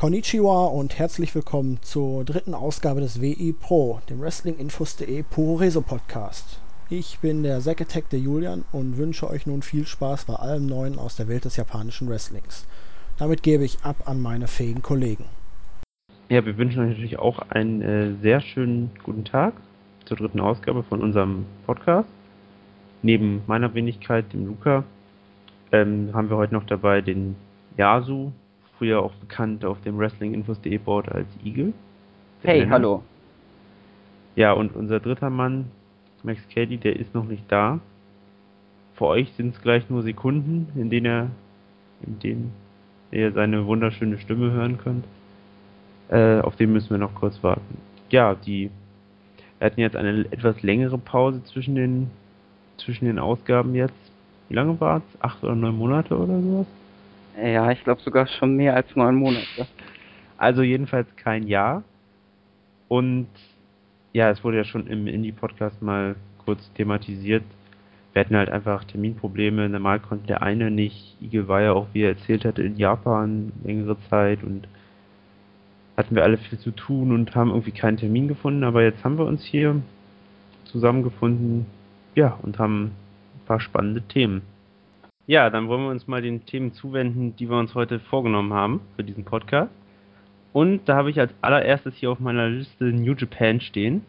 Konnichiwa und herzlich willkommen zur dritten Ausgabe des WI Pro, dem Wrestlinginfos.de Puro Reso Podcast. Ich bin der Zack Attack der Julian und wünsche euch nun viel Spaß bei allem Neuen aus der Welt des japanischen Wrestlings. Damit gebe ich ab an meine fähigen Kollegen. Ja, wir wünschen euch natürlich auch einen äh, sehr schönen guten Tag zur dritten Ausgabe von unserem Podcast. Neben meiner Wenigkeit, dem Luca, ähm, haben wir heute noch dabei den Yasu, früher auch bekannt auf dem Wrestlinginfos.de Board als Eagle. Hey, Männer. hallo. Ja, und unser dritter Mann, Max Cady, der ist noch nicht da. Für euch sind es gleich nur Sekunden, in denen er, in denen ihr seine wunderschöne Stimme hören könnt. Äh, auf den müssen wir noch kurz warten. Ja, die wir hatten jetzt eine etwas längere Pause zwischen den zwischen den Ausgaben jetzt. Wie lange war es? Acht oder neun Monate oder sowas? Ja, ich glaube sogar schon mehr als neun Monate. Also jedenfalls kein Jahr. Und ja, es wurde ja schon im Indie-Podcast mal kurz thematisiert. Wir hatten halt einfach Terminprobleme. Normal konnte der eine nicht. Igel war ja auch, wie er erzählt hatte, in Japan längere Zeit und hatten wir alle viel zu tun und haben irgendwie keinen Termin gefunden. Aber jetzt haben wir uns hier zusammengefunden, ja, und haben ein paar spannende Themen. Ja, dann wollen wir uns mal den Themen zuwenden, die wir uns heute vorgenommen haben für diesen Podcast. Und da habe ich als allererstes hier auf meiner Liste New Japan stehen.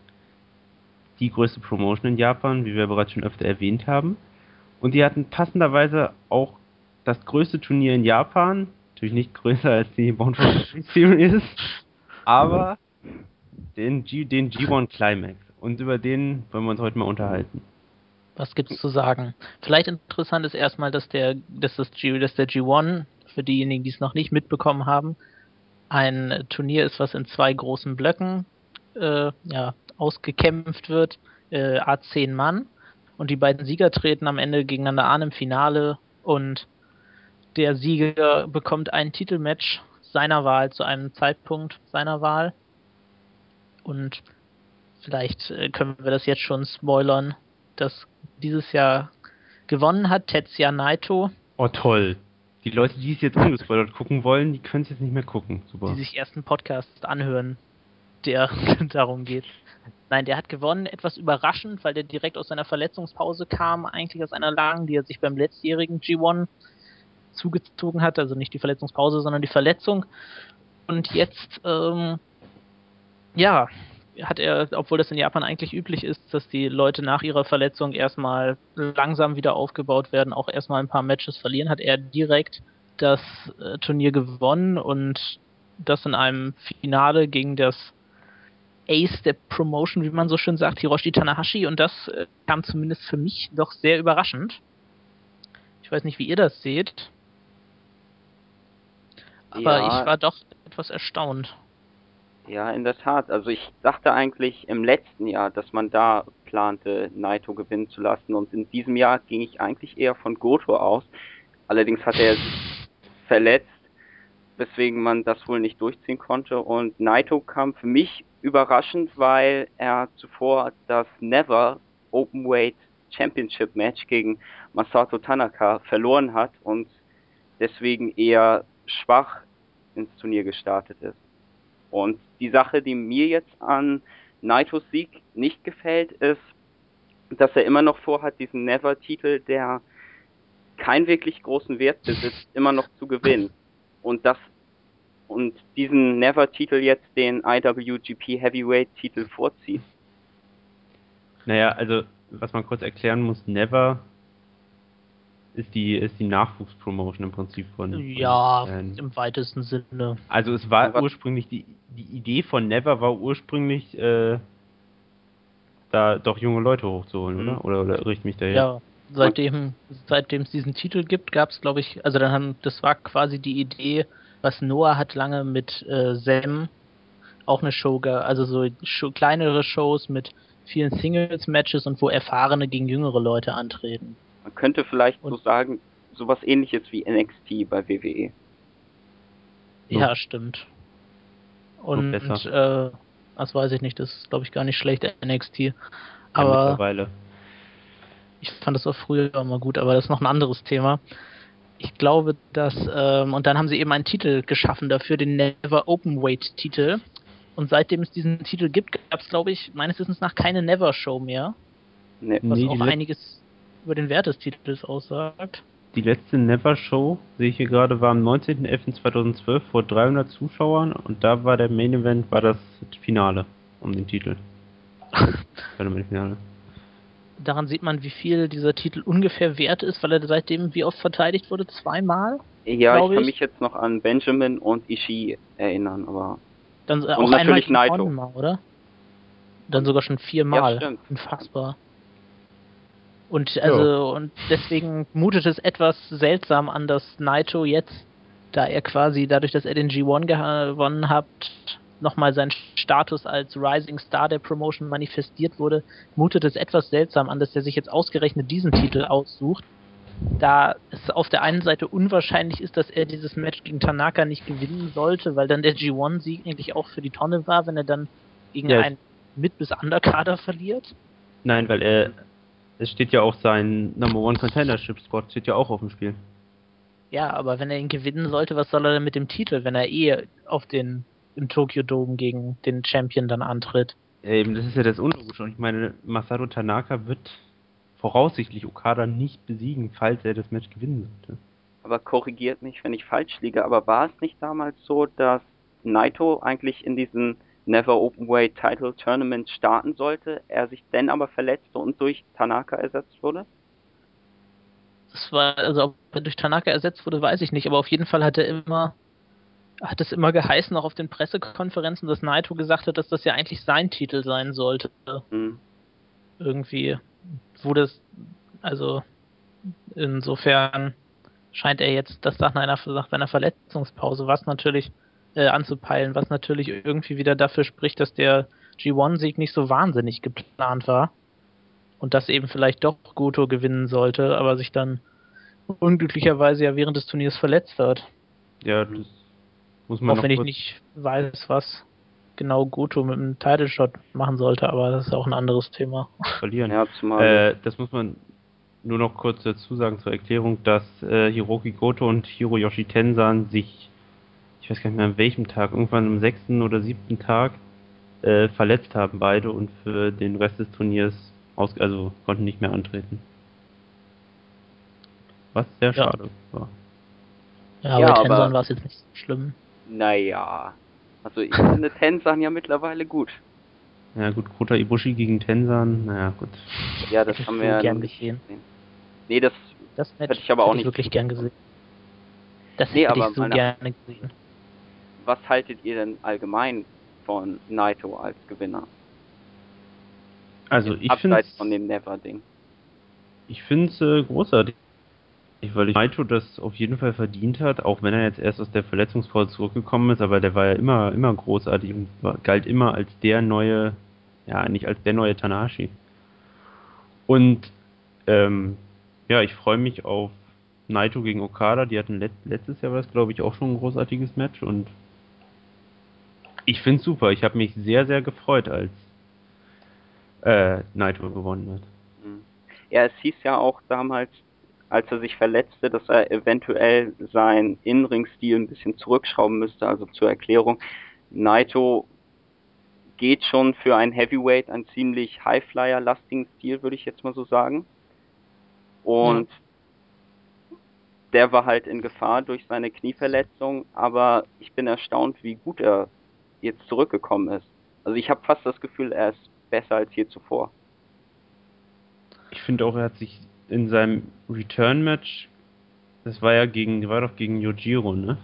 Die größte Promotion in Japan, wie wir bereits schon öfter erwähnt haben. Und die hatten passenderweise auch das größte Turnier in Japan. Natürlich nicht größer als die Bound Series, aber den, G, den G1 Climax. Und über den wollen wir uns heute mal unterhalten. Was gibt's zu sagen? Vielleicht interessant ist erstmal, dass der, dass das G, dass der G1, für diejenigen, die es noch nicht mitbekommen haben, ein Turnier ist, was in zwei großen Blöcken äh, ja, ausgekämpft wird, äh, A10 Mann. Und die beiden Sieger treten am Ende gegeneinander an im Finale und der Sieger bekommt ein Titelmatch seiner Wahl zu einem Zeitpunkt seiner Wahl. Und vielleicht äh, können wir das jetzt schon spoilern das dieses Jahr gewonnen hat, Tetsuya Naito. Oh toll. Die Leute, die es jetzt ungespoilert gucken wollen, die können es jetzt nicht mehr gucken. Super. Die sich erst einen Podcast anhören, der darum geht. Nein, der hat gewonnen, etwas überraschend, weil der direkt aus seiner Verletzungspause kam, eigentlich aus einer langen, die er sich beim letztjährigen G1 zugezogen hat, also nicht die Verletzungspause, sondern die Verletzung. Und jetzt, ähm, ja, hat er, obwohl das in Japan eigentlich üblich ist, dass die Leute nach ihrer Verletzung erstmal langsam wieder aufgebaut werden, auch erstmal ein paar Matches verlieren, hat er direkt das äh, Turnier gewonnen und das in einem Finale gegen das Ace der Promotion, wie man so schön sagt, Hiroshi Tanahashi und das äh, kam zumindest für mich doch sehr überraschend. Ich weiß nicht, wie ihr das seht. Aber ja. ich war doch etwas erstaunt. Ja, in der Tat. Also ich dachte eigentlich im letzten Jahr, dass man da plante, Naito gewinnen zu lassen. Und in diesem Jahr ging ich eigentlich eher von Goto aus. Allerdings hat er sich verletzt, weswegen man das wohl nicht durchziehen konnte. Und Naito kam für mich überraschend, weil er zuvor das Never Openweight Championship Match gegen Masato Tanaka verloren hat und deswegen eher schwach ins Turnier gestartet ist. Und die Sache, die mir jetzt an Naitos Sieg nicht gefällt, ist, dass er immer noch vorhat, diesen Never-Titel, der keinen wirklich großen Wert besitzt, immer noch zu gewinnen. Und das und diesen Never-Titel jetzt den IWGP Heavyweight-Titel vorzieht. Naja, also was man kurz erklären muss, Never ist die, ist die Nachwuchspromotion im Prinzip von. Ja, von, im weitesten Sinne. Also es war Aber ursprünglich, die, die Idee von Never war ursprünglich, äh, da doch junge Leute hochzuholen, mhm. oder? Oder, oder richte mich da her? Ja, seitdem, seitdem es diesen Titel gibt, gab es, glaube ich, also dann haben, das war quasi die Idee, was Noah hat lange mit äh, Sam auch eine Show, also so Show, kleinere Shows mit vielen Singles-Matches und wo Erfahrene gegen jüngere Leute antreten. Man könnte vielleicht und so sagen, sowas ähnliches wie NXT bei WWE. Ja, so. stimmt. Und äh, das weiß ich nicht, das ist glaube ich gar nicht schlecht, NXT. Aber ja, mittlerweile. ich fand das auch früher immer gut, aber das ist noch ein anderes Thema. ich glaube, dass, ähm, und dann haben sie eben einen Titel geschaffen dafür, den Never Openweight Titel. Und seitdem es diesen Titel gibt, gab es, glaube ich, meines Wissens nach keine Never Show mehr. Nee. Was Nee, auch einiges über den Wert des Titels aussagt. Die letzte Never Show, sehe ich hier gerade, war am 19.11.2012 vor 300 Zuschauern und da war der Main Event, war das Finale um den Titel. Tournament Finale. Daran sieht man, wie viel dieser Titel ungefähr wert ist, weil er seitdem wie oft verteidigt wurde? Zweimal? Ja, Glaub ich kann ich. mich jetzt noch an Benjamin und Ishii erinnern, aber Dann äh, Und auch natürlich einmal Naito. mal, oder? Dann sogar schon viermal. Ja, stimmt. Unfassbar. Und also und deswegen mutet es etwas seltsam an, dass Naito jetzt, da er quasi dadurch, dass er den G1 gewonnen hat, nochmal seinen Status als Rising Star der Promotion manifestiert wurde, mutet es etwas seltsam an, dass er sich jetzt ausgerechnet diesen Titel aussucht, da es auf der einen Seite unwahrscheinlich ist, dass er dieses Match gegen Tanaka nicht gewinnen sollte, weil dann der G1-Sieg eigentlich auch für die Tonne war, wenn er dann gegen Ja. einen Mid- bis Underkader verliert. Nein, weil er, es steht ja auch sein Number One Contendership Spot, steht ja auch auf dem Spiel. Ja, aber wenn er ihn gewinnen sollte, was soll er denn mit dem Titel, wenn er eh auf den im Tokyo Dome gegen den Champion dann antritt? Ja, Eben, das ist ja das Unlogische. Und ich meine, Masato Tanaka wird voraussichtlich Okada nicht besiegen, falls er das Match gewinnen sollte. aber korrigiert mich, wenn ich falsch liege, aber war es nicht damals so, dass Naito eigentlich in diesen Never Openweight Title Tournament starten sollte, er sich dann aber verletzte und durch Tanaka ersetzt wurde? Das war, also ob er durch Tanaka ersetzt wurde, weiß ich nicht, aber auf jeden Fall hat er immer, hat es immer geheißen, auch auf den Pressekonferenzen, dass Naito gesagt hat, dass das ja eigentlich sein Titel sein sollte. Hm. Irgendwie wurde es, also insofern scheint er jetzt das nach, einer, nach seiner Verletzungspause, was natürlich äh, anzupeilen, was natürlich irgendwie wieder dafür spricht, dass der G1-Sieg nicht so wahnsinnig geplant war und dass eben vielleicht doch Goto gewinnen sollte, aber sich dann unglücklicherweise ja während des Turniers verletzt hat. Ja, das muss man Auch wenn ich nicht weiß, was genau Goto mit dem Title Shot machen sollte, aber das ist auch ein anderes Thema. verlieren. Ja, zumal. Äh, das muss man nur noch kurz dazu sagen zur Erklärung, dass äh, Hiroki Goto und Hiroyoshi Tensan sich, ich weiß gar nicht mehr an welchem Tag, irgendwann am sechsten oder siebten Tag äh, verletzt haben beide und für den Rest des Turniers aus, also konnten nicht mehr antreten. Was sehr Ja. schade war. Ja, Ja, bei aber- Tensan war es jetzt nicht so schlimm. naja. Also ich finde Tensan ja mittlerweile gut. Ja gut, Kota Ibushi gegen Tensan, naja gut. Ja, das ich haben wir ja gern gesehen. gesehen. Nee, das Das Hätte ich aber auch hätte nicht wirklich gern gesehen. Das Nee, hätte aber ich so gerne gesehen. Was haltet ihr denn allgemein von Naito als Gewinner? Also ich finde von dem Never-Ding. Ich finde es äh, großartig, weil ich Naito das auf jeden Fall verdient hat, auch wenn er jetzt erst aus der Verletzungspause zurückgekommen ist, aber der war ja immer, immer großartig und war, galt immer als der neue, ja, nicht als der neue Tanashi. Und ähm, ja, ich freue mich auf Naito gegen Okada, die hatten let letztes Jahr was, glaube ich, auch schon ein großartiges Match und ich finde es super. Ich habe mich sehr, sehr gefreut, als äh, Naito gewonnen hat. Hm. Ja, es hieß ja auch damals, als er sich verletzte, dass er eventuell seinen In-Ring-Stil ein bisschen zurückschrauben müsste. Also zur Erklärung, Naito geht schon für ein Heavyweight einen ziemlich Highflyer-lastigen Stil, würde ich jetzt mal so sagen. Und der war halt in Gefahr durch seine Knieverletzung, aber ich bin erstaunt, wie gut er jetzt zurückgekommen ist. Also ich habe fast das Gefühl, er ist besser als je zuvor. Ich finde auch, er hat sich in seinem Return-Match, das war ja gegen, war doch gegen Yojiro, ne?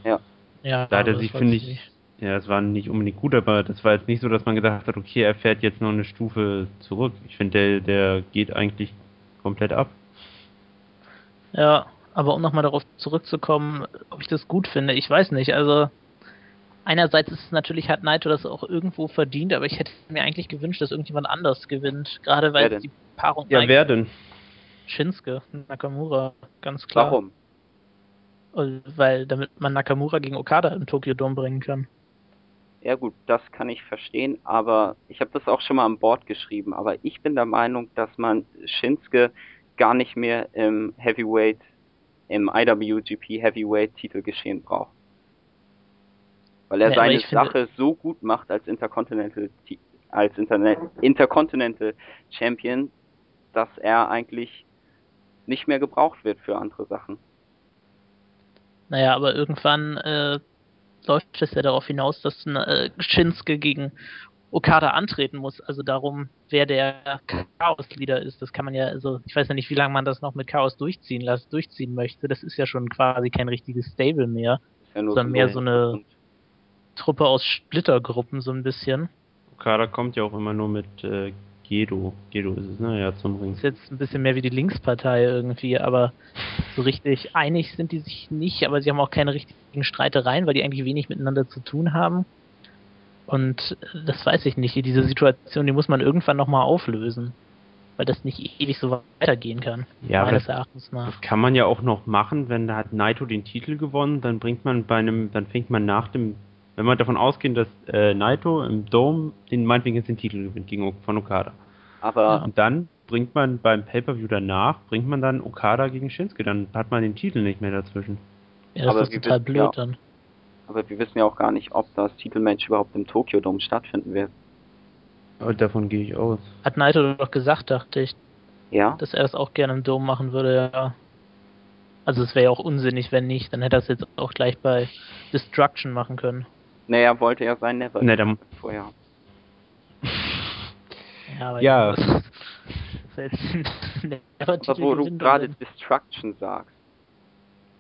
Ja, Da hat er das sich, war finde ich, ziemlich- ja, es war nicht unbedingt gut, aber das war jetzt nicht so, dass man gedacht hat, okay, er fährt jetzt noch eine Stufe zurück. Ich finde, der, der geht eigentlich komplett ab. Ja, aber um nochmal darauf zurückzukommen, ob ich das gut finde, ich weiß nicht. Also einerseits ist es natürlich, hat Naito das auch irgendwo verdient, aber ich hätte mir eigentlich gewünscht, dass irgendjemand anders gewinnt. Gerade weil die Paarung Ja, wer denn? Shinsuke, Nakamura, ganz klar. Warum? Weil damit man Nakamura gegen Okada im Tokyo Dome bringen kann. Ja gut, das kann ich verstehen, aber ich habe das auch schon mal an Bord geschrieben, aber ich bin der Meinung, dass man Shinsuke gar nicht mehr im Heavyweight im IWGP Heavyweight Titelgeschehen braucht. Weil er Ja, seine Sache so gut macht als Intercontinental Ti- als Internet Intercontinental Champion, dass er eigentlich nicht mehr gebraucht wird für andere Sachen. Naja, aber irgendwann äh, läuft es ja darauf hinaus, dass äh, Shinsuke gegen Okada antreten muss. Also darum, wer der Chaos-Leader ist. Das kann man ja, also ich weiß ja nicht, wie lange man das noch mit Chaos durchziehen lässt, durchziehen möchte. Das ist ja schon quasi kein richtiges Stable mehr. Ja nur Sondern mehr so eine- Und Truppe aus Splittergruppen so ein bisschen. Okada kommt ja auch immer nur mit äh, Gedo. Gedo ist es, ne? Ja, zum Ring. Ist jetzt ein bisschen mehr wie die Linkspartei irgendwie, aber so richtig einig sind die sich nicht, aber sie haben auch keine richtigen Streitereien, weil die eigentlich wenig miteinander zu tun haben. Und äh, das weiß ich nicht. Diese Situation, die muss man irgendwann nochmal auflösen. Weil das nicht ewig so weitergehen kann. Ja, meines das, Erachtens nach. das kann man ja auch noch machen, wenn da hat Naito den Titel gewonnen, dann bringt man bei einem, dann fängt man nach dem, wenn wir davon ausgehen, dass äh, Naito im Dome den meinetwegen jetzt den Titel gewinnt gegen von Okada. aber Und dann bringt man beim Pay-Per-View danach, bringt man dann Okada gegen Shinsuke, dann hat man den Titel nicht mehr dazwischen. Ja, das aber ist wir total wissen blöd ja- dann. aber wir wissen ja auch gar nicht, ob das Titelmatch überhaupt im Tokyo Dome stattfinden wird. Aber davon gehe ich aus. Hat Naito doch gesagt, dachte ich, Ja? dass er das auch gerne im Dom machen würde, ja. Also es wäre ja auch unsinnig, wenn nicht. Dann hätte er es jetzt auch gleich bei Destruction machen können. Naja, wollte ja sein Never Ne, dann, vorher. Ja, aber Ja. das ist jetzt ein Aber wo du gerade Destruction sagst,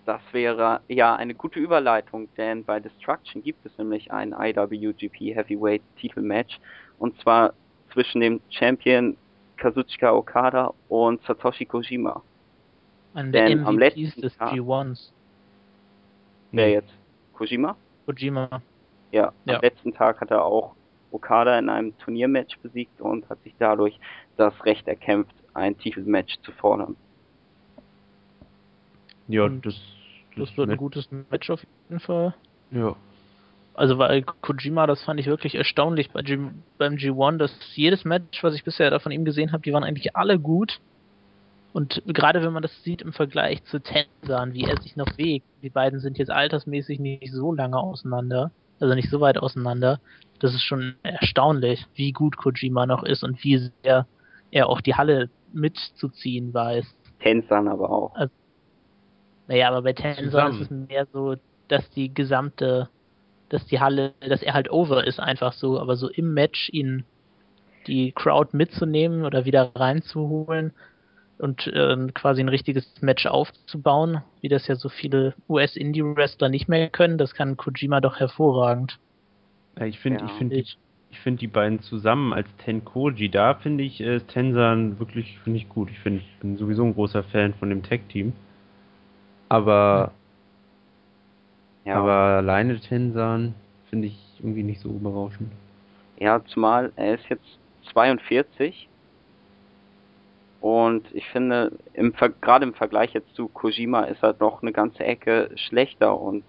das wäre ja eine gute Überleitung, denn bei Destruction gibt es nämlich ein IWGP Heavyweight Titelmatch und zwar zwischen dem Champion Kazuchika Okada und Satoshi Kojima. An der denn am letzten des Tag- G1. Wer nee. jetzt? Kojima? Kojima. Ja, Ja. am letzten Tag hat er auch Okada in einem Turniermatch besiegt und hat sich dadurch das Recht erkämpft, ein Titelmatch zu fordern. Ja, Und das, Das wird ein gutes Match auf jeden Fall. Ja. Also weil Kojima, das fand ich wirklich erstaunlich bei G beim G1, dass jedes Match, was ich bisher da von ihm gesehen habe, die waren eigentlich alle gut. Und gerade wenn man das sieht im Vergleich zu Tenzan, wie er sich noch wägt, die beiden sind jetzt altersmäßig nicht so lange auseinander, also nicht so weit auseinander, das ist schon erstaunlich, wie gut Kojima noch ist und wie sehr er auch die Halle mitzuziehen weiß. Tenzan aber auch. Naja, aber bei Zusammen. ist es mehr so, dass die gesamte, dass die Halle, dass er halt over ist, einfach so, aber so im Match ihn die Crowd mitzunehmen oder wieder reinzuholen und ähm, quasi ein richtiges Match aufzubauen, wie das ja so viele US-Indie-Wrestler nicht mehr können, das kann Kojima doch hervorragend. Ja, ich finde, Ja. ich finde, die- ich finde die beiden zusammen als Tenkoji, da finde ich äh, Tensan wirklich, finde ich gut. Ich finde, ich bin sowieso ein großer Fan von dem Tag-Team. Aber, Ja. aber alleine Tensan finde ich irgendwie nicht so berauschend. Ja, zumal er ist jetzt 42 und ich finde, im Ver gerade im Vergleich jetzt zu Kojima ist er doch eine ganze Ecke schlechter und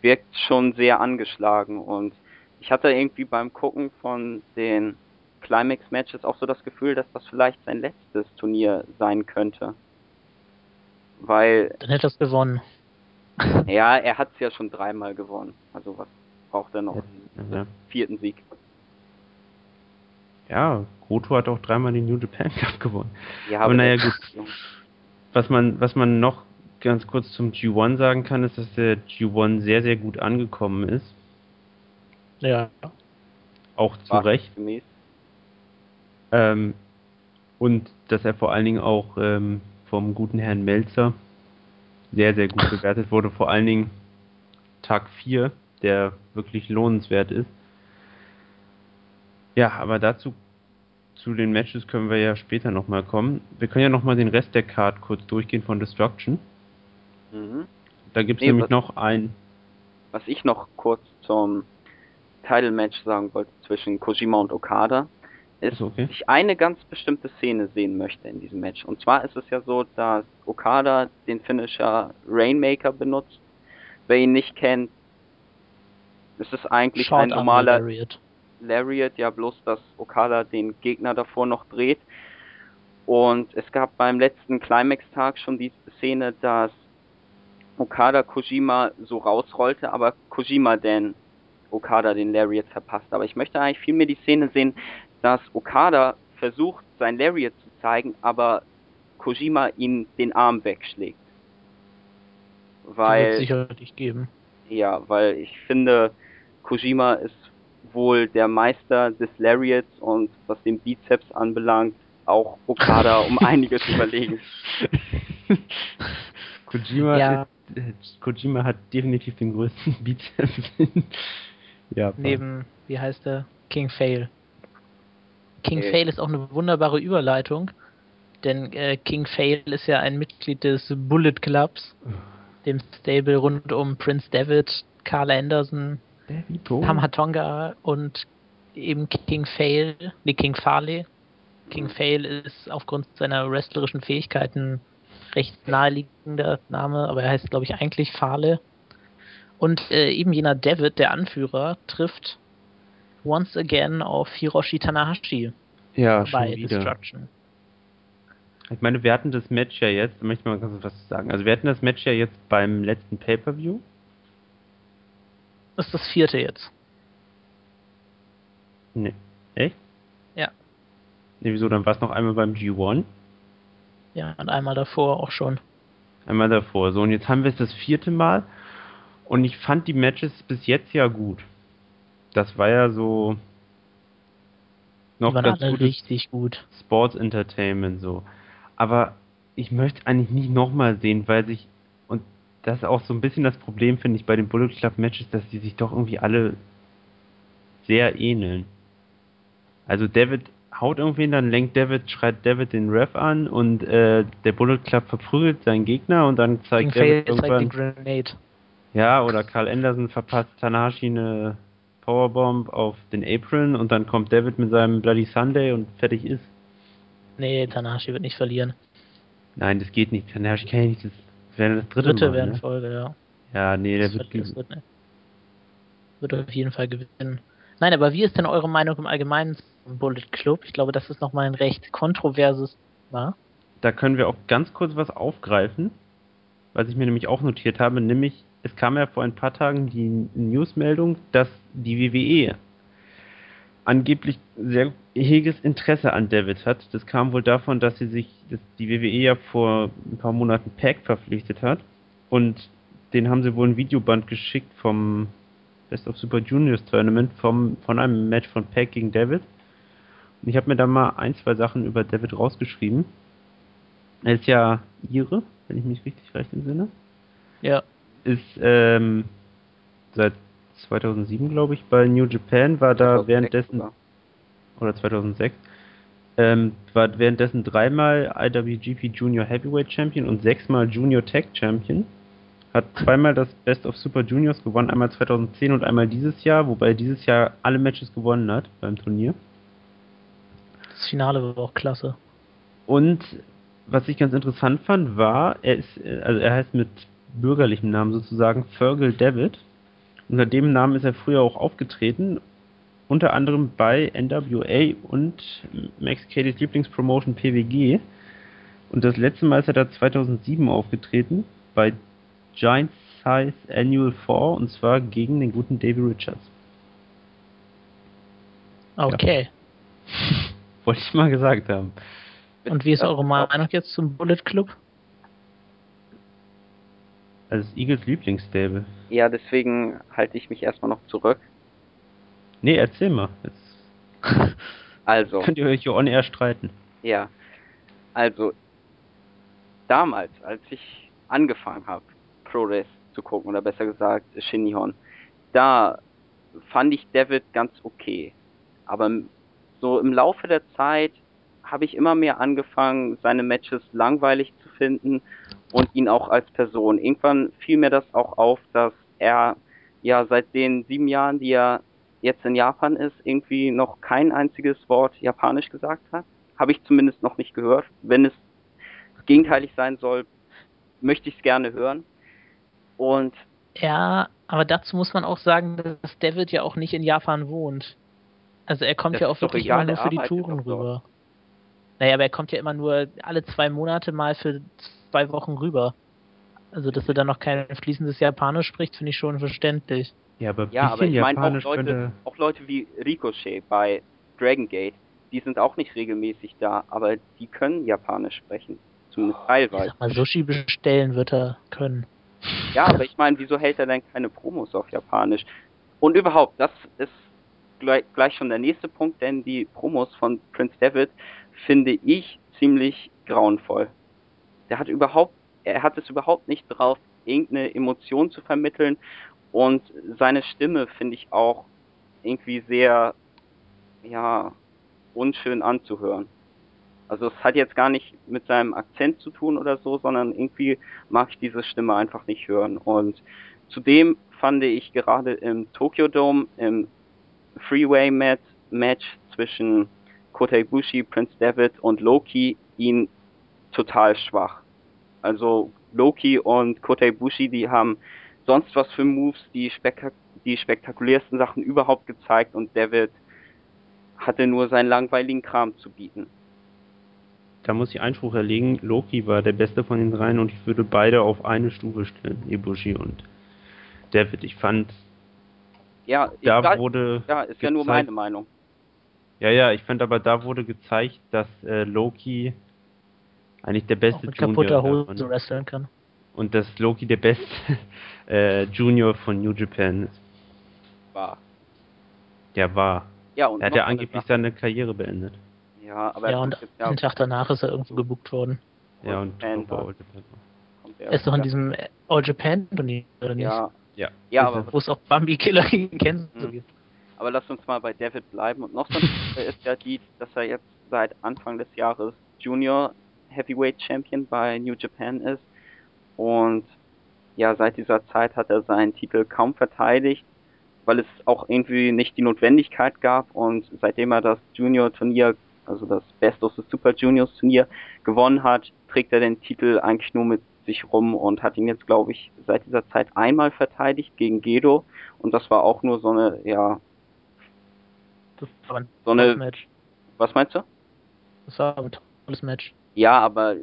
wirkt schon sehr angeschlagen und ich hatte irgendwie beim Gucken von den Climax-Matches auch so das Gefühl, dass das vielleicht sein letztes Turnier sein könnte. Weil, Dann hätte er es gewonnen. ja, er hat es ja schon dreimal gewonnen. Also was braucht er noch? Ja, vierten Sieg. Ja Goto hat auch dreimal den New Japan Cup gewonnen. Ja, Aber naja, das- Was man, was man noch ganz kurz zum G1 sagen kann, ist, dass der G1 sehr, sehr gut angekommen ist. Ja. Auch zu War Recht. Gemäß. Ähm, und dass er vor allen Dingen auch ähm, vom guten Herrn Melzer sehr, sehr gut bewertet wurde. Vor allen Dingen Tag 4, der wirklich lohnenswert ist. Ja, aber dazu, zu den Matches können wir ja später nochmal kommen. Wir können ja nochmal den Rest der Card kurz durchgehen von Destruction. Mhm. Da gibt es Nee, nämlich was- noch ein. Was ich noch kurz zum Title Match sagen wollte zwischen Kojima und Okada, ist, okay. dass ich eine ganz bestimmte Szene sehen möchte in diesem Match. Und zwar ist es ja so, dass Okada den Finisher Rainmaker benutzt. Wer ihn nicht kennt, ist es eigentlich Short ein normaler Lariat. Lariat, ja bloß, dass Okada den Gegner davor noch dreht. Und es gab beim letzten Climax-Tag schon die Szene, dass Okada Kojima so rausrollte, aber Kojima den Okada den Lariat verpasst. Aber ich möchte eigentlich viel mehr die Szene sehen, dass Okada versucht, sein Lariat zu zeigen, aber Kojima ihm den Arm wegschlägt. Weil. sicherlich geben. Ja, weil ich finde, Kojima ist wohl der Meister des Lariats und was den Bizeps anbelangt, auch Okada um einiges überlegen. Kojima, ja. ist, Kojima hat definitiv den größten Bizeps in Japan. Neben, wie heißt der? King Fail. King okay. Fail ist auch eine wunderbare Überleitung, denn äh, King Fail ist ja ein Mitglied des Bullet Clubs, dem Stable rund um Prince David, Carl Anderson, Tamatonga und eben King Fail, nee, King Farley. King Fail ist aufgrund seiner wrestlerischen Fähigkeiten recht naheliegender Name, aber er heißt, glaube ich, eigentlich Farley. Und äh, eben jener David, der Anführer, trifft once again auf Hiroshi Tanahashi ja, bei Destruction. Ich meine, wir hatten das Match ja jetzt, da möchte ich mal ganz was sagen. Also wir hatten das Match ja jetzt beim letzten Pay-Per-View. Das ist das vierte jetzt. Nee. Echt? Ja. Nee, wieso? Dann war es noch einmal beim G1. Ja, und einmal davor auch schon. Einmal davor. So, und jetzt haben wir es das vierte Mal. Und ich fand die Matches bis jetzt ja gut. Das war ja so noch ganz gut. richtig gut. Sports Entertainment so. Aber ich möchte eigentlich nicht nochmal sehen, weil sich das ist auch so ein bisschen das Problem finde ich bei den Bullet Club Matches, dass die sich doch irgendwie alle sehr ähneln. Also David haut irgendwen, dann lenkt David, schreit David den Ref an und äh, der Bullet Club verprügelt seinen Gegner und dann zeigt King David irgendwann... Grenade. Ja, oder Carl Anderson verpasst Tanahashi eine Powerbomb auf den Apron und dann kommt David mit seinem Bloody Sunday und fertig ist. Nee, Tanahashi wird nicht verlieren. Nein, das geht nicht. Tanahashi kann ja nicht das wäre das dritte, dritte Mal. wäre ne? Folge, ja. Ja, nee, das der wird, das wird, ne. wird auf jeden Fall gewinnen. Nein, aber wie ist denn eure Meinung im Allgemeinen zum Bullet Club? Ich glaube, das ist nochmal ein recht kontroverses Thema. Da können wir auch ganz kurz was aufgreifen, was ich mir nämlich auch notiert habe, nämlich es kam ja vor ein paar Tagen die Newsmeldung, dass die WWE angeblich sehr heges Interesse an David hat. Das kam wohl davon, dass sie sich, dass die WWE ja vor ein paar Monaten Pack verpflichtet hat und den haben sie wohl ein Videoband geschickt vom Best of Super Juniors Tournament vom, von einem Match von Pack gegen David. Und ich habe mir da mal ein, zwei Sachen über David rausgeschrieben. Er ist ja ihre, wenn ich mich richtig recht entsinne. Ja. Ist ähm, seit 2007, glaube ich, bei New Japan, war da währenddessen, oder, oder 2006, ähm, war währenddessen dreimal IWGP Junior Heavyweight Champion und sechsmal Junior Tag Champion. Hat zweimal das Best of Super Juniors gewonnen, einmal 2010 und einmal dieses Jahr, wobei dieses Jahr alle Matches gewonnen hat beim Turnier. Das Finale war auch klasse. Und was ich ganz interessant fand, war, er ist, also er heißt mit bürgerlichem Namen sozusagen Fergal David unter dem Namen ist er früher auch aufgetreten, unter anderem bei NWA und Max Cadys Lieblingspromotion PWG. Und das letzte Mal ist er da 2007 aufgetreten bei Giant Size Annual 4 und zwar gegen den guten Davey Richards. Okay. Ja. Wollte ich mal gesagt haben. Und wie ist eure Meinung jetzt zum Bullet Club? Also Eagles Lieblingsstable. Ja, deswegen halte ich mich erstmal noch zurück. Nee, erzähl mal. Jetzt also. Könnt ihr euch hier on air streiten. Ja. Also, damals, als ich angefangen habe, ProRes zu gucken, oder besser gesagt Shinihon, da fand ich David ganz okay. Aber so im Laufe der Zeit habe ich immer mehr angefangen, seine Matches langweilig zu finden und ihn auch als Person. Irgendwann fiel mir das auch auf, dass er ja seit den sieben Jahren, die er jetzt in Japan ist, irgendwie noch kein einziges Wort Japanisch gesagt hat. Habe ich zumindest noch nicht gehört. Wenn es gegenteilig sein soll, möchte ich es gerne hören. Und ja, aber dazu muss man auch sagen, dass David ja auch nicht in Japan wohnt. Also er kommt ja auch wirklich immer nur für die Touren rüber. Naja, aber er kommt ja immer nur alle zwei Monate mal für zwei Wochen rüber. Also, dass er dann noch kein fließendes Japanisch spricht, finde ich schon verständlich. Ja, aber, Ja, aber ich meine auch könnte. auch Leute wie Ricochet bei Dragon Gate, die sind auch nicht regelmäßig da, aber die können Japanisch sprechen. Zumindest Ich teilweise. sag mal, Sushi bestellen wird er können. Ja, aber ich meine, wieso hält er denn keine Promos auf Japanisch? Und überhaupt, das ist gleich, gleich schon der nächste Punkt, denn die Promos von Prince David finde ich ziemlich grauenvoll. Der hat überhaupt, er hat es überhaupt nicht drauf, irgendeine Emotion zu vermitteln und seine Stimme finde ich auch irgendwie sehr, ja, unschön anzuhören. Also es hat jetzt gar nicht mit seinem Akzent zu tun oder so, sondern irgendwie mag ich diese Stimme einfach nicht hören. Und zudem fand ich gerade im Tokyo Dome im Freeway Match, zwischen Kota Ibushi, Prince David und Loki ihn total schwach. Also Loki und Kota Ibushi, die haben sonst was für Moves, die, spektak die spektakulärsten Sachen überhaupt gezeigt und David hatte nur seinen langweiligen Kram zu bieten. Da muss ich Einspruch erlegen, Loki war der beste von den dreien und ich würde beide auf eine Stufe stellen, Ibushi und David. Ich fand, Ja, da egal, wurde ja ist ja nur meine Meinung. Ja, ja, ich fand aber da wurde gezeigt, dass äh, Loki eigentlich der Auch beste mit Junior kaputter Hose wresteln kann. und dass Loki der beste äh, Junior von New Japan ist. War. Der war. Ja, und Er hat ja angeblich seine Karriere beendet. Ja, aber Ja, und ja, einen Tag danach ist er irgendwo gebucht worden. Ja, Und Japan war- Old Japan. Er ist doch in diesem All Japan Turnier, oder nicht? Ja, Ja. ja aber, er. Wo es auch Bambi Killer gegen Kenzo Mhm. gibt. aber lass uns mal bei David bleiben. Und noch so ist ja die, dass er jetzt seit Anfang des Jahres Junior Heavyweight Champion bei New Japan ist. Und ja, seit dieser Zeit hat er seinen Titel kaum verteidigt, weil es auch irgendwie nicht die Notwendigkeit gab. Und seitdem er das Junior Turnier, also das Best of the Super Juniors Turnier gewonnen hat, trägt er den Titel eigentlich nur mit sich rum und hat ihn jetzt, glaube ich, seit dieser Zeit einmal verteidigt gegen Gedo. Und das war auch nur so eine, ja, Das war ein so eine, was meinst du? Das war ein tolles Match. Ja, aber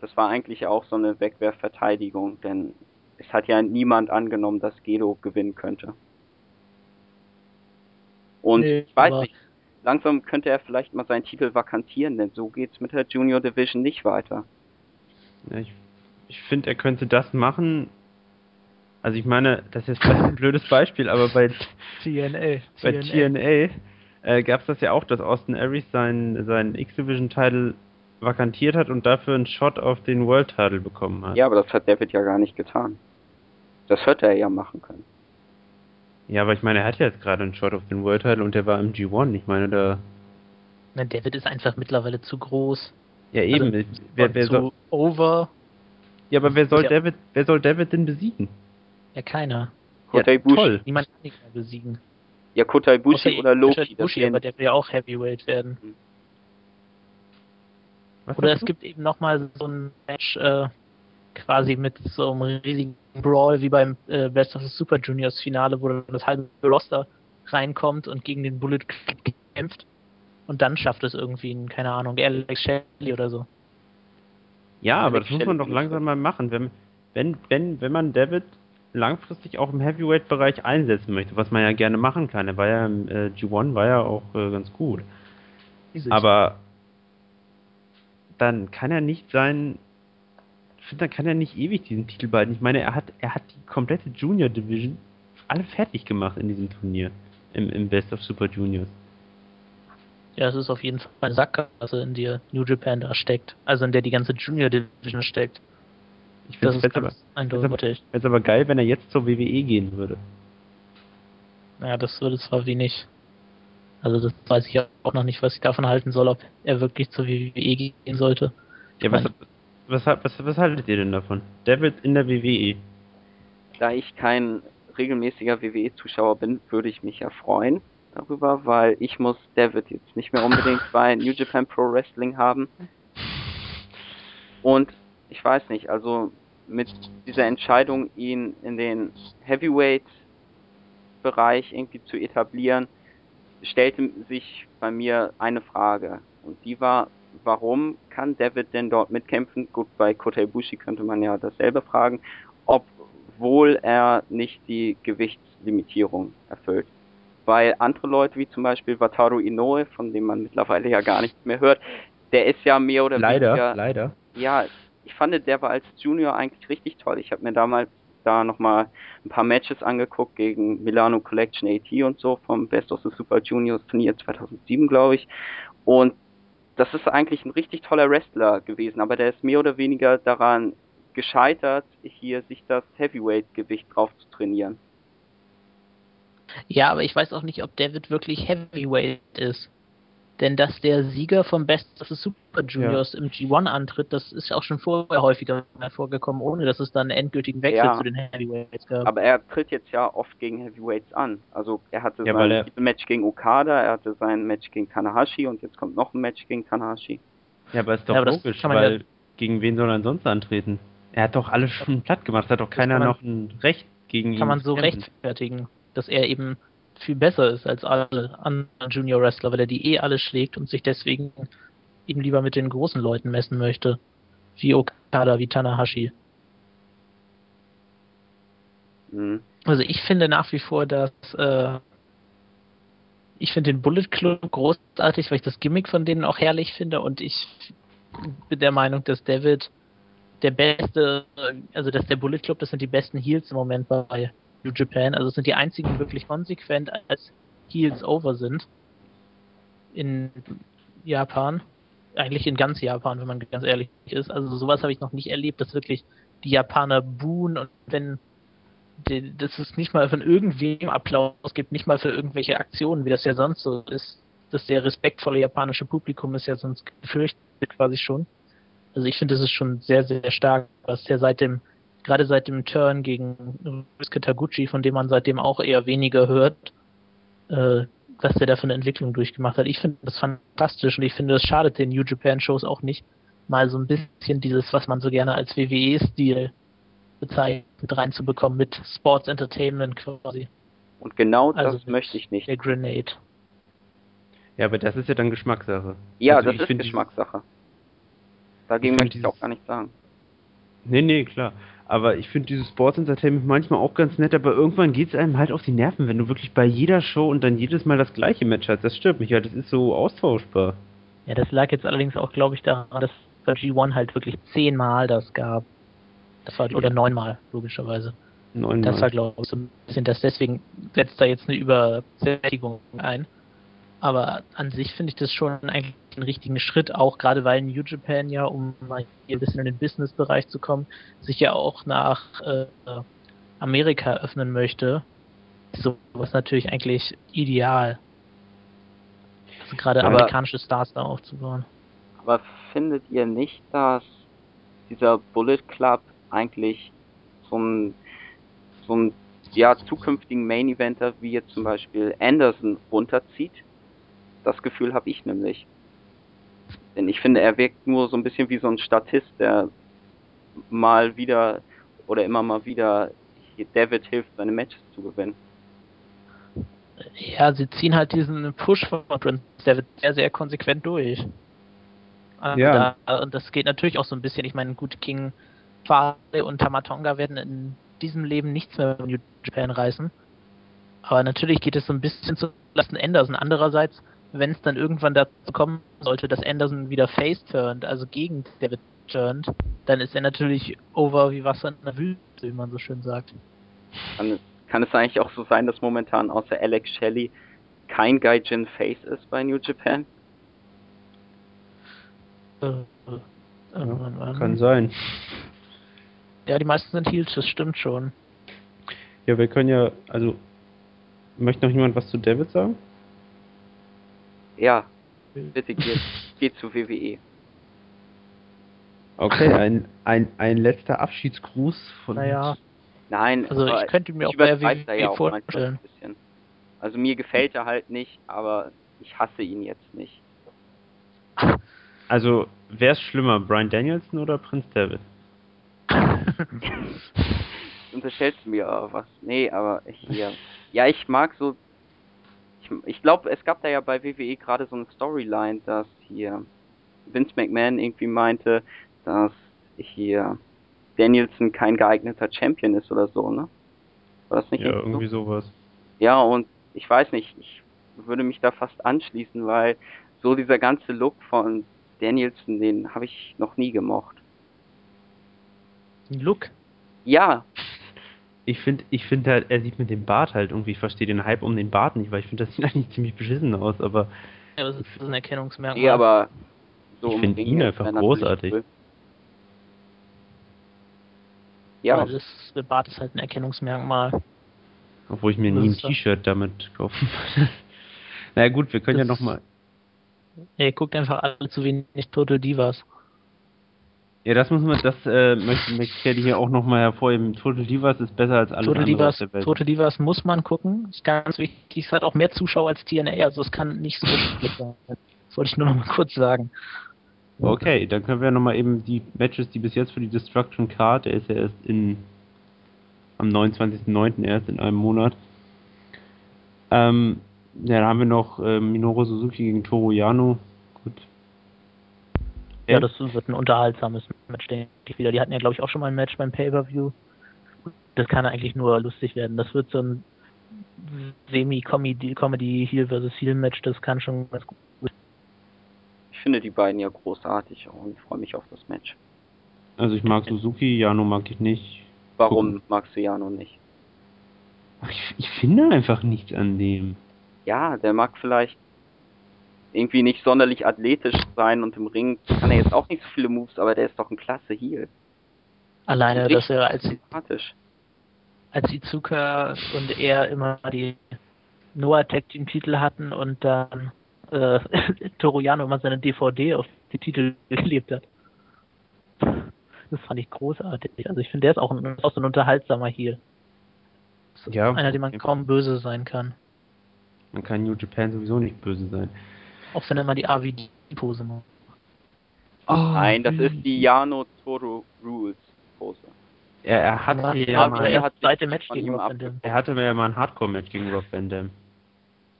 das war eigentlich auch so eine Wegwerfverteidigung, denn es hat ja niemand angenommen, dass Gedo gewinnen könnte. Und Nee, ich weiß nicht, langsam könnte er vielleicht mal seinen Titel vakantieren, denn so geht's mit der Junior Division nicht weiter. Ja, ich ich finde, er könnte das machen. Also ich meine, das ist vielleicht ein blödes Beispiel, aber bei, TNA. bei TNA äh, gab es das ja auch, dass Austin Aries seinen, seinen X-Division-Title vakantiert hat und dafür einen Shot auf den World-Title bekommen hat. Ja, aber das hat David ja gar nicht getan. Das hätte er ja machen können. Ja, aber ich meine, er hat ja jetzt gerade einen Shot auf den World-Title und der war im G1. Ich meine, da... Nein, David ist einfach mittlerweile zu groß. Ja, eben. Also, wer, wer zu soll, over. ja, aber wer soll Ja. David, wer soll David denn besiegen? Ja, keiner. Kota ja, Ibushi. toll. Niemand kann ihn mehr besiegen. Ja, Kota Ibushi Außer oder Loki. Das Ibushi, wären- aber der will ja auch Heavyweight werden. Was Oder es du? gibt eben nochmal so ein Match äh, quasi mit so einem riesigen Brawl wie beim äh, Best of the Super Juniors Finale, wo dann das halbe Roster reinkommt und gegen den Bullet Club kämpft. Und dann schafft es irgendwie, ein, keine Ahnung, Alex Shelley oder so. Ja, aber das muss man doch langsam mal machen. Wenn, wenn, wenn, wenn man David langfristig auch im Heavyweight-Bereich einsetzen möchte, was man ja gerne machen kann. Er war ja im äh, G1 war ja auch äh, ganz gut. Aber dann kann er nicht sein. Ich finde, dann kann er nicht ewig diesen Titel behalten. Ich meine, er hat, er hat die komplette Junior Division alle fertig gemacht in diesem Turnier. Im, im Best of Super Juniors. Ja, es ist auf jeden Fall eine Sackgasse, in der New Japan da steckt. Also in der die ganze Junior Division steckt. Ich Das finde ist es aber, eindeutig. wär's aber geil, wenn er jetzt zur WWE gehen würde. Ja, das würde zwar wenig. Also das weiß ich auch noch nicht, was ich davon halten soll, ob er wirklich zur WWE gehen sollte. Ja, was, was, was, was haltet ihr denn davon? David in der WWE. Da ich kein regelmäßiger WWE-Zuschauer bin, würde ich mich ja freuen darüber, weil ich muss David jetzt nicht mehr unbedingt bei New Japan Pro Wrestling haben. Und ich weiß nicht, also mit dieser Entscheidung, ihn in den Heavyweight-Bereich irgendwie zu etablieren, stellte sich bei mir eine Frage. Und die war, warum kann David denn dort mitkämpfen? Gut, bei Kota Ibushi könnte man ja dasselbe fragen. obwohl er nicht die Gewichtslimitierung erfüllt. Weil andere Leute, wie zum Beispiel Wataru Inoue, von dem man mittlerweile ja gar nichts mehr hört, der ist ja mehr oder leider, weniger... Leider, Ja, ich fand, der war als Junior eigentlich richtig toll. Ich habe mir damals da nochmal ein paar Matches angeguckt gegen Milano Collection AT und so vom Best of the Super Juniors Turnier 2007, glaube ich. Und das ist eigentlich ein richtig toller Wrestler gewesen, aber der ist mehr oder weniger daran gescheitert, hier sich das Heavyweight-Gewicht drauf zu trainieren. Ja, aber ich weiß auch nicht, ob David wirklich Heavyweight ist. Denn dass der Sieger vom Best of the Super Juniors ja. im G1 antritt, das ist auch schon vorher häufiger vorgekommen, ohne dass es dann einen endgültigen Wechsel ja. zu den Heavyweights gab. Aber er tritt jetzt ja oft gegen Heavyweights an. Also er hatte ja, sein Match gegen Okada, er hatte sein Match gegen Tanahashi und jetzt kommt noch ein Match gegen Tanahashi. Ja, aber ist doch aber logisch, weil gegen wen soll er sonst antreten? Er hat doch alles schon platt gemacht, hat doch keiner man, noch ein Recht gegen ihn. Kann man so kämpfen. rechtfertigen, dass er eben viel besser ist als alle anderen Junior Wrestler, weil er die eh alle schlägt und sich deswegen eben lieber mit den großen Leuten messen möchte. Wie Okada, wie Tanahashi. Mhm. Also ich finde nach wie vor, dass äh, ich finde den Bullet Club großartig, weil ich das Gimmick von denen auch herrlich finde und ich bin der Meinung, dass David der beste, also dass der Bullet Club, das sind die besten Heels im Moment bei New Japan. Also es sind die einzigen, die wirklich konsequent als Heels over sind. In Japan. Eigentlich in ganz Japan, wenn man ganz ehrlich ist. Also sowas habe ich noch nicht erlebt, dass wirklich die Japaner buhen und wenn dass es nicht mal von irgendwem Applaus gibt, nicht mal für irgendwelche Aktionen, wie das ja sonst so ist. Das sehr respektvolle japanische Publikum ist ja sonst gefürchtet quasi schon. Also ich finde, das ist schon sehr, sehr stark, was ja seit dem gerade seit dem Turn gegen Ryusuke Taguchi, von dem man seitdem auch eher weniger hört, äh, was der da für eine Entwicklung durchgemacht hat. Ich finde das fantastisch und ich finde, das schadet den New Japan Shows auch nicht, mal so ein bisschen dieses, was man so gerne als WWE-Stil bezeichnet, reinzubekommen, mit Sports Entertainment quasi. Und genau also das möchte ich nicht. Der Grenade. Ja, aber das ist ja dann Geschmackssache. Ja, also das ist Geschmackssache. Dagegen möchte ich auch gar nicht sagen. Nee, nee, klar. Aber ich finde dieses Sports Entertainment manchmal auch ganz nett, aber irgendwann geht es einem halt auf die Nerven, wenn du wirklich bei jeder Show und dann jedes Mal das gleiche Match hast. Das stört mich halt, das ist so austauschbar. Ja, das lag jetzt allerdings auch, glaube ich, daran, dass bei G1 halt wirklich zehnmal das gab. Das war, oder neunmal, logischerweise. Neunmal. Das war, glaube ich, so ein bisschen das. Deswegen setzt da jetzt eine Übersättigung ein. Aber an sich finde ich das schon eigentlich einen richtigen Schritt, auch gerade weil New Japan ja, um mal hier ein bisschen in den Business-Bereich zu kommen, sich ja auch nach äh, Amerika öffnen möchte. So was natürlich eigentlich ideal. Also gerade aber, amerikanische Stars da aufzubauen. Aber findet ihr nicht, dass dieser Bullet Club eigentlich so ein ja, zukünftigen Main Eventer wie jetzt zum Beispiel Anderson runterzieht? Das Gefühl habe ich nämlich. Denn ich finde, er wirkt nur so ein bisschen wie so ein Statist, der mal wieder oder immer mal wieder David hilft, seine Matches zu gewinnen. Ja, sie ziehen halt diesen Push von Prince David sehr, sehr konsequent durch. Also ja. Da, und das geht natürlich auch so ein bisschen. Ich meine, gut, King Fale und Tamatonga werden in diesem Leben nichts mehr von New Japan reißen. Aber natürlich geht es so ein bisschen zu lassen Anderson. Andererseits wenn es dann irgendwann dazu kommen sollte, dass Anderson wieder face turned, also gegen David turned, dann ist er natürlich over wie Wasser in der Wüste, wie man so schön sagt. Kann es, kann es eigentlich auch so sein, dass momentan außer Alex Shelley kein Gaijin Face ist bei New Japan? Äh, äh, ja, kann sein. Ja, die meisten sind Heels, das stimmt schon. Ja, wir können ja, also, möchte noch jemand was zu David sagen? Ja, bitte geht, geht zu WWE. Okay, ein, ein, ein letzter Abschiedsgruß von naja. Nein, also ich könnte mir auch bei WWE ja auch vorstellen. Also mir gefällt er halt nicht, aber ich hasse ihn jetzt nicht. Also, wer ist schlimmer, Brian Danielson oder Prinz David? Unterstellst du mir aber was? Nee, aber hier. Ja, ich mag so ich, ich glaube, es gab da ja bei WWE gerade so eine Storyline, dass hier Vince McMahon irgendwie meinte, dass hier Danielson kein geeigneter Champion ist oder so, ne? War das nicht ja, irgendwie so? sowas. Ja, und ich weiß nicht, ich würde mich da fast anschließen, weil so dieser ganze Look von Danielson, den habe ich noch nie gemocht. Look? Ja. Ich finde, ich finde halt, er sieht mit dem Bart halt irgendwie, ich verstehe den Hype um den Bart nicht, weil ich finde, das sieht eigentlich ziemlich beschissen aus, aber. Ja, das ist ein Erkennungsmerkmal. Nee, aber so ich finde ihn einfach großartig. Cool. Ja. Aber das Bart ist halt ein Erkennungsmerkmal. Obwohl ich mir nie ein T-Shirt damit kaufen würde. naja gut, wir können das ja nochmal. Ihr guckt einfach alle zu wenig Total Divas. Ja, das muss man, das äh, möchte, möchte ich hier auch nochmal hervorheben. Total Divas ist besser als alles Total Divas, auf. Total Divas muss man gucken. Ist ganz wichtig. Es hat auch mehr Zuschauer als TNA, also es kann nicht so schlecht sein. Das wollte ich nur noch mal kurz sagen. Okay, dann können wir nochmal eben die Matches, die bis jetzt für die Destruction Card, der ist ja erst in am 29.09. erst in einem Monat. Ähm, ja, dann haben wir noch äh, Minoru Suzuki gegen Toru Yano. Ja, das wird ein unterhaltsames Match, denke ich wieder. Die hatten ja, glaube ich, auch schon mal ein Match beim Pay-Per-View. Das kann eigentlich nur lustig werden. Das wird so ein Semi-Comedy Heel versus Heel Match, das kann schon ganz gut finde die beiden ja großartig und freue mich auf das Match. Also ich mag Suzuki, Jano mag ich nicht. Warum magst du Jano nicht? Ach, ich, ich finde einfach nichts an dem. Ja, der mag vielleicht irgendwie nicht sonderlich athletisch sein und im Ring kann er jetzt auch nicht so viele Moves, aber der ist doch ein klasse Heel. Alleine, dass er als sympathisch. als Izuka und er immer die Noah Tag Team Titel hatten und dann äh, Toriano immer seine DVD auf die Titel geklebt hat. Das fand ich großartig. Also ich finde, der ist auch, ein, auch so ein unterhaltsamer hier. Ja. Einer, dem man kaum böse sein kann. Man kann New Japan sowieso nicht böse sein. Auch wenn er mal die AVD-Pose macht. Oh, Nein, das ist die Yano Toro Rules Pose. Er, er hat ja, ja, mal, er, hat zweite Match gegen Rob Van Er hatte ja mal ein Hardcore-Match gegen Rob Van Dam.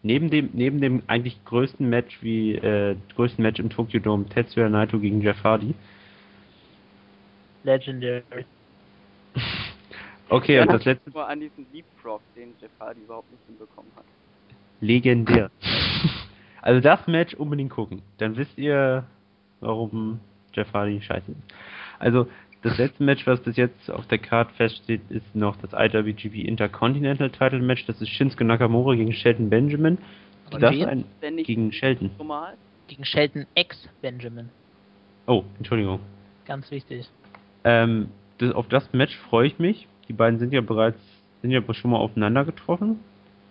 Neben dem, neben dem eigentlich größten Match wie äh, größten Match im Tokyo Dome, Tetsuya Naito gegen Jeff Hardy. Legendary. okay, und das letzte. Nur an diesen Leapfrog, den Jeff Hardy überhaupt nicht hinbekommen hat. Legendär. also das Match unbedingt gucken. Dann wisst ihr, warum Jeff Hardy scheiße ist. Also das letzte Match, was bis jetzt auf der Card feststeht, ist noch das IWGP Intercontinental Title Match. Das ist Shinsuke Nakamura gegen Shelton Benjamin. Und das ein, gegen Shelton. Gegen Shelton ex Benjamin. Oh, Entschuldigung. Ganz wichtig. Ähm, das, auf das Match freue ich mich. Die beiden sind ja bereits, sind ja schon mal aufeinander getroffen.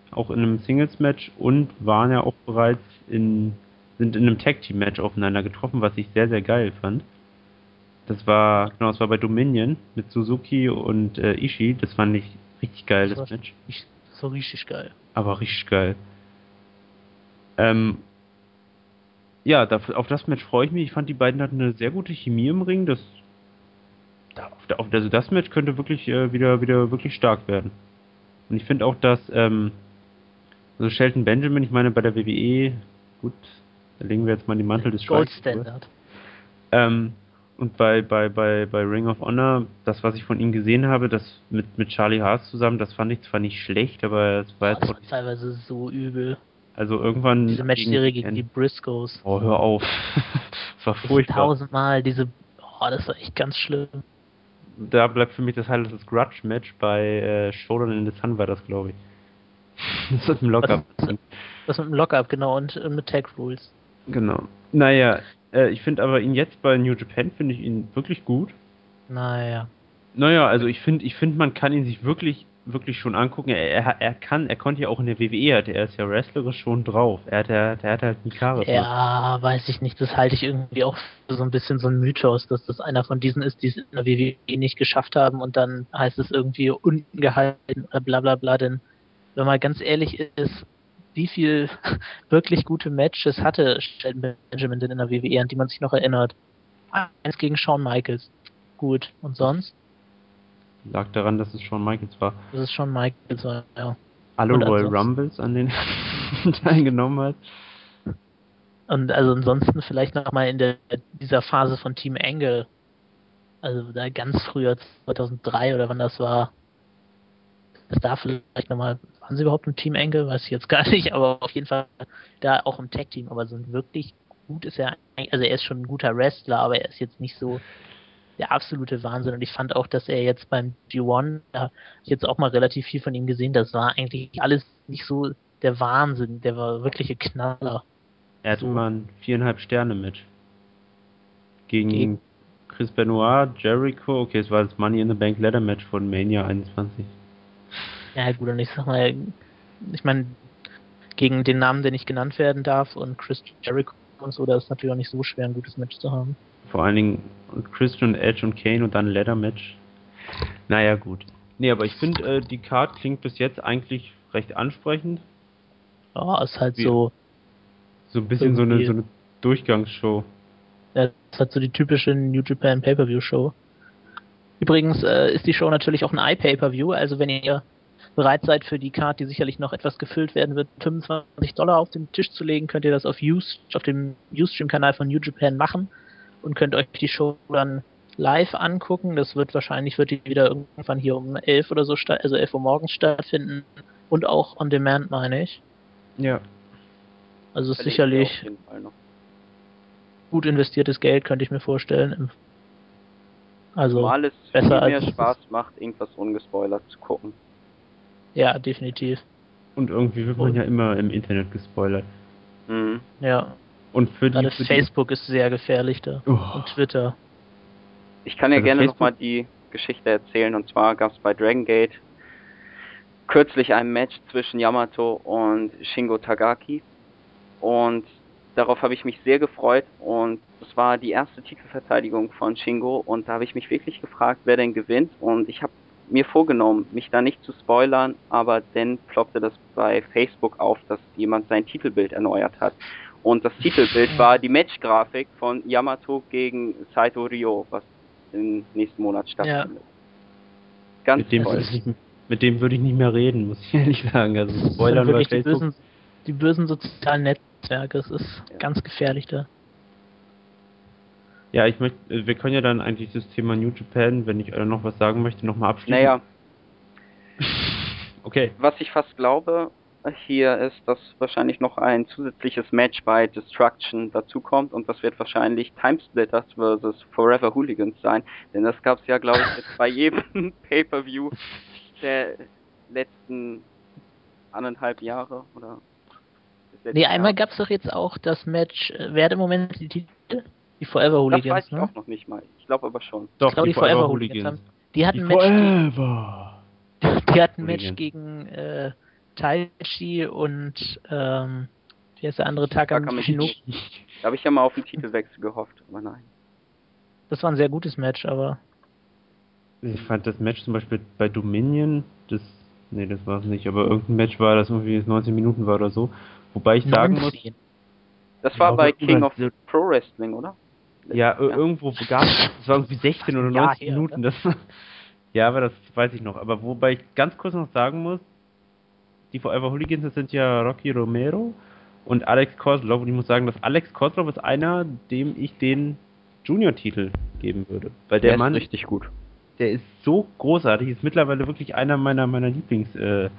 Auch in einem Singles Match und waren ja auch bereits in, sind in einem Tag Team Match aufeinander getroffen, was ich sehr, sehr geil fand. Das war, genau, das war bei Dominion mit Suzuki und äh, Ishii. Das fand ich richtig geil, das, das Match. Ich, das war richtig geil. Aber richtig geil. Ähm, ja, auf das Match freue ich mich. Ich fand, die beiden hatten eine sehr gute Chemie im Ring. Das, also das Match könnte wirklich äh, wieder, wieder wirklich stark werden. Und ich finde auch, dass ähm, also Shelton Benjamin, ich meine, bei der WWE, gut, da legen wir jetzt mal den Mantel des Gold Standard. Ähm, und bei, bei, bei, bei Ring of Honor, das, was ich von ihm gesehen habe, das mit, mit Charlie Haas zusammen, das fand ich zwar nicht schlecht, aber es war jetzt. Das teilweise so übel. Also irgendwann. Diese Matchserie gegen, gegen die Briscoes. Oh, hör auf. das war furchtbar. Tausendmal diese. Oh, das war echt ganz schlimm. Da bleibt für mich das halt das Grudge-Match bei äh, Showdown in the Sun war das, glaube ich. das mit dem Lockup. Das mit dem Lockup, genau, und, und mit Tag Rules. Genau. Naja, äh, ich finde aber ihn jetzt bei New Japan finde ich ihn wirklich gut. Naja. Naja, also ich finde, ich finde, man kann ihn sich wirklich, wirklich schon angucken. Er, er, er kann, er konnte ja auch in der WWE, hat, er ist ja wrestlerisch schon drauf. Er hat, er, er hat halt ein Charisma. Ja, weiß ich nicht. Das halte ich irgendwie auch für so ein bisschen so ein Mythos, dass das einer von diesen ist, die es in der WWE nicht geschafft haben und dann heißt es irgendwie unten gehalten, bla bla bla. Denn wenn man ganz ehrlich ist, wie viel wirklich gute Matches hatte Shelton Benjamin denn in der WWE, an die man sich noch erinnert? Eins gegen Shawn Michaels. Gut. Und sonst? Lag daran, dass es Shawn Michaels war. Das ist Shawn Michaels war, ja. Alle Royal Rumbles, an denen teilgenommen hat. Und also ansonsten vielleicht noch mal in der, dieser Phase von Team Angle Also da ganz früher, 2003 oder wann das war. Das da vielleicht nochmal, waren sie überhaupt im Team Engel? Weiß ich jetzt gar nicht, aber auf jeden Fall da auch im Tag-Team. Aber so ein wirklich gut ist er, also er ist schon ein guter Wrestler, aber er ist jetzt nicht so der absolute Wahnsinn. Und ich fand auch, dass er jetzt beim G1, da habe ich jetzt auch mal relativ viel von ihm gesehen, das war eigentlich alles nicht so der Wahnsinn, der war wirklich ein Knaller. Er hatte So. ein viereinhalb Sterne mit. Gegen, Gegen- Chris Benoit, Jericho, okay, es war das Money in the Bank Ladder Match von Mania 21. Ja gut, und ich sag mal, ich meine, gegen den Namen, der nicht genannt werden darf und Chris Jericho und so, da ist natürlich auch nicht so schwer, ein gutes Match zu haben. Vor allen Dingen Christian Edge und Kane und dann ein Ladder Match. Naja, gut. Nee, aber ich finde, äh, die Card klingt bis jetzt eigentlich recht ansprechend. Ja, ist halt Wie- so, So ein bisschen so eine, so eine Durchgangsshow. ja, ist halt so die typische New Japan Pay-Per-View Show. Übrigens äh, ist die Show natürlich auch ein iPay-Per-View, also wenn ihr bereit seid für die Card, die sicherlich noch etwas gefüllt werden wird, 25 Dollar auf den Tisch zu legen, könnt ihr das auf, Use, auf dem Ustream-Kanal von New Japan machen und könnt euch die Show dann live angucken. Das wird wahrscheinlich wird die wieder irgendwann hier um 11 oder so, also 11 Uhr morgens stattfinden und auch on demand, meine ich. Ja. Also ist sicherlich gut investiertes Geld, könnte ich mir vorstellen. Also, Zumal es besser viel mehr als- Spaß macht, irgendwas ungespoilert zu gucken. Ja, definitiv. Und irgendwie wird man ja immer im Internet gespoilert. Mhm. Ja, Und für die, gerade für die Facebook ist sehr gefährlich da. Oh. Und Twitter. Ich kann ja Also gerne nochmal die Geschichte erzählen. Und zwar gab es bei Dragon Gate kürzlich ein Match zwischen Yamato und Shingo Tagaki. Und darauf habe ich mich sehr gefreut. Und es war die erste Titelverteidigung von Shingo. Und da habe ich mich wirklich gefragt, wer denn gewinnt. Und ich habe mir vorgenommen, mich da nicht zu spoilern. Aber dann ploppte das bei Facebook auf, dass jemand sein Titelbild erneuert hat. Und das Titelbild war die Matchgrafik von Yamato gegen Saito Ryo, was im nächsten Monat stattfindet. Ganz mit dem, würde toll. ich nicht, mit dem würde ich nicht mehr reden, muss ich ehrlich sagen. Also Spoilern bei wirklich die Facebook. bösen, die bösen sozialen Netzwerke. Es ist Ja. ganz gefährlich da. Ja, ich möchte, äh, wir können ja dann eigentlich das Thema New Japan, wenn ich äh, noch was sagen möchte, nochmal abschließen. Naja, Okay. was ich fast glaube hier ist, dass wahrscheinlich noch ein zusätzliches Match bei Destruction dazukommt und das wird wahrscheinlich Timesplitters versus Forever Hooligans sein, denn das gab es ja glaube ich jetzt bei jedem Pay-Per-View der letzten anderthalb Jahre oder Nee, einmal gab es doch jetzt auch das Match, äh, wer hat im Moment die Titel? Die Forever Das Hooligans, weiß ich ne? auch noch nicht mal. Ich glaube aber schon. Doch, Ich glaube, die Forever Hooligans Die hatten ein Die Match, Forever. die hatten ein Match gegen äh, Taichi und ähm, wie heißt der andere Taka Takamichi. Da habe ich ja mal auf den Titelwechsel gehofft, aber nein. Das war ein sehr gutes Match, aber Ich fand das Match zum Beispiel bei Dominion, das, nee, das war es nicht, aber irgendein Match war, das irgendwie 19 Minuten war oder so. Wobei ich sagen muss, 19. Das war bei King of Pro Wrestling, oder? Ja, ir- irgendwo gab es, es war irgendwie 16 oder ein Jahr 19 her, Minuten, oder? das, ja, aber das weiß ich noch. Aber wobei ich ganz kurz noch sagen muss, die Forever Hooligans, das sind ja Rocky Romero und Alex Kozlov und ich muss sagen, dass Alex Kozlov ist einer, dem ich den Junior-Titel geben würde. Weil der, ist Mann, richtig gut. der ist so großartig, ist mittlerweile wirklich einer meiner meiner Lieblings äh,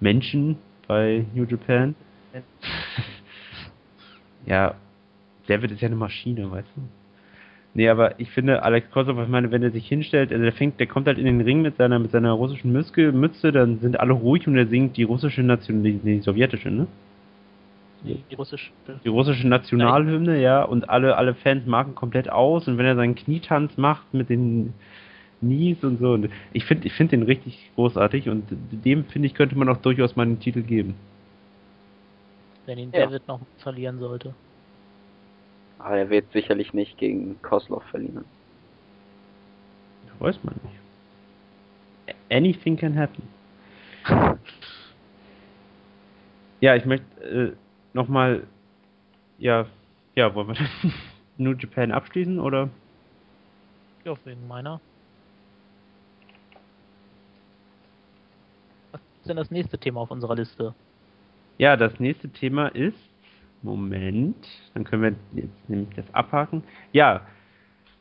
Menschen bei New Japan. ja, David ist ja eine Maschine, weißt du. Nee, aber ich finde Alex Kosov, ich meine, wenn er sich hinstellt, also der fängt, der kommt halt in den Ring mit seiner mit seiner russischen Mütze, Mütze, dann sind alle ruhig und er singt die russische Nation, die, die sowjetische, ne? die, die russische. Die russische Nationalhymne, ja, und alle, alle Fans marken komplett aus und wenn er seinen Knietanz macht mit den Knies und so. Und ich finde ich find den richtig großartig und dem, finde ich, könnte man auch durchaus mal einen Titel geben. Wenn ihn Ja. David noch verlieren sollte. Aber er wird sicherlich nicht gegen Koslov verlieren. Weiß man nicht. Anything can happen. Ja, ich möchte äh, nochmal, ja, ja, wollen wir dann New Japan abschließen oder? Ja, wegen meiner. Was ist denn das nächste Thema auf unserer Liste? Ja, das nächste Thema ist, Moment, dann können wir jetzt nämlich das abhaken. Ja,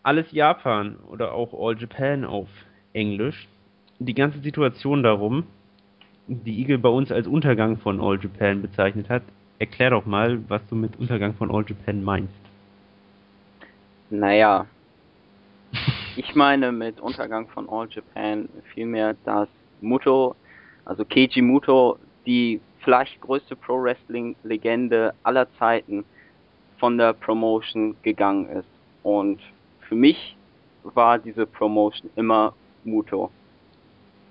alles Japan oder auch All Japan auf Englisch. Die ganze Situation darum, die Igel bei uns als Untergang von All Japan bezeichnet hat. Erklär doch mal, was du mit Untergang von All Japan meinst. Naja, ich meine mit Untergang von All Japan vielmehr, dass Muto, also Keiji Muto, die vielleicht größte Pro Wrestling Legende aller Zeiten von der Promotion gegangen ist. Und für mich war diese Promotion immer Muto.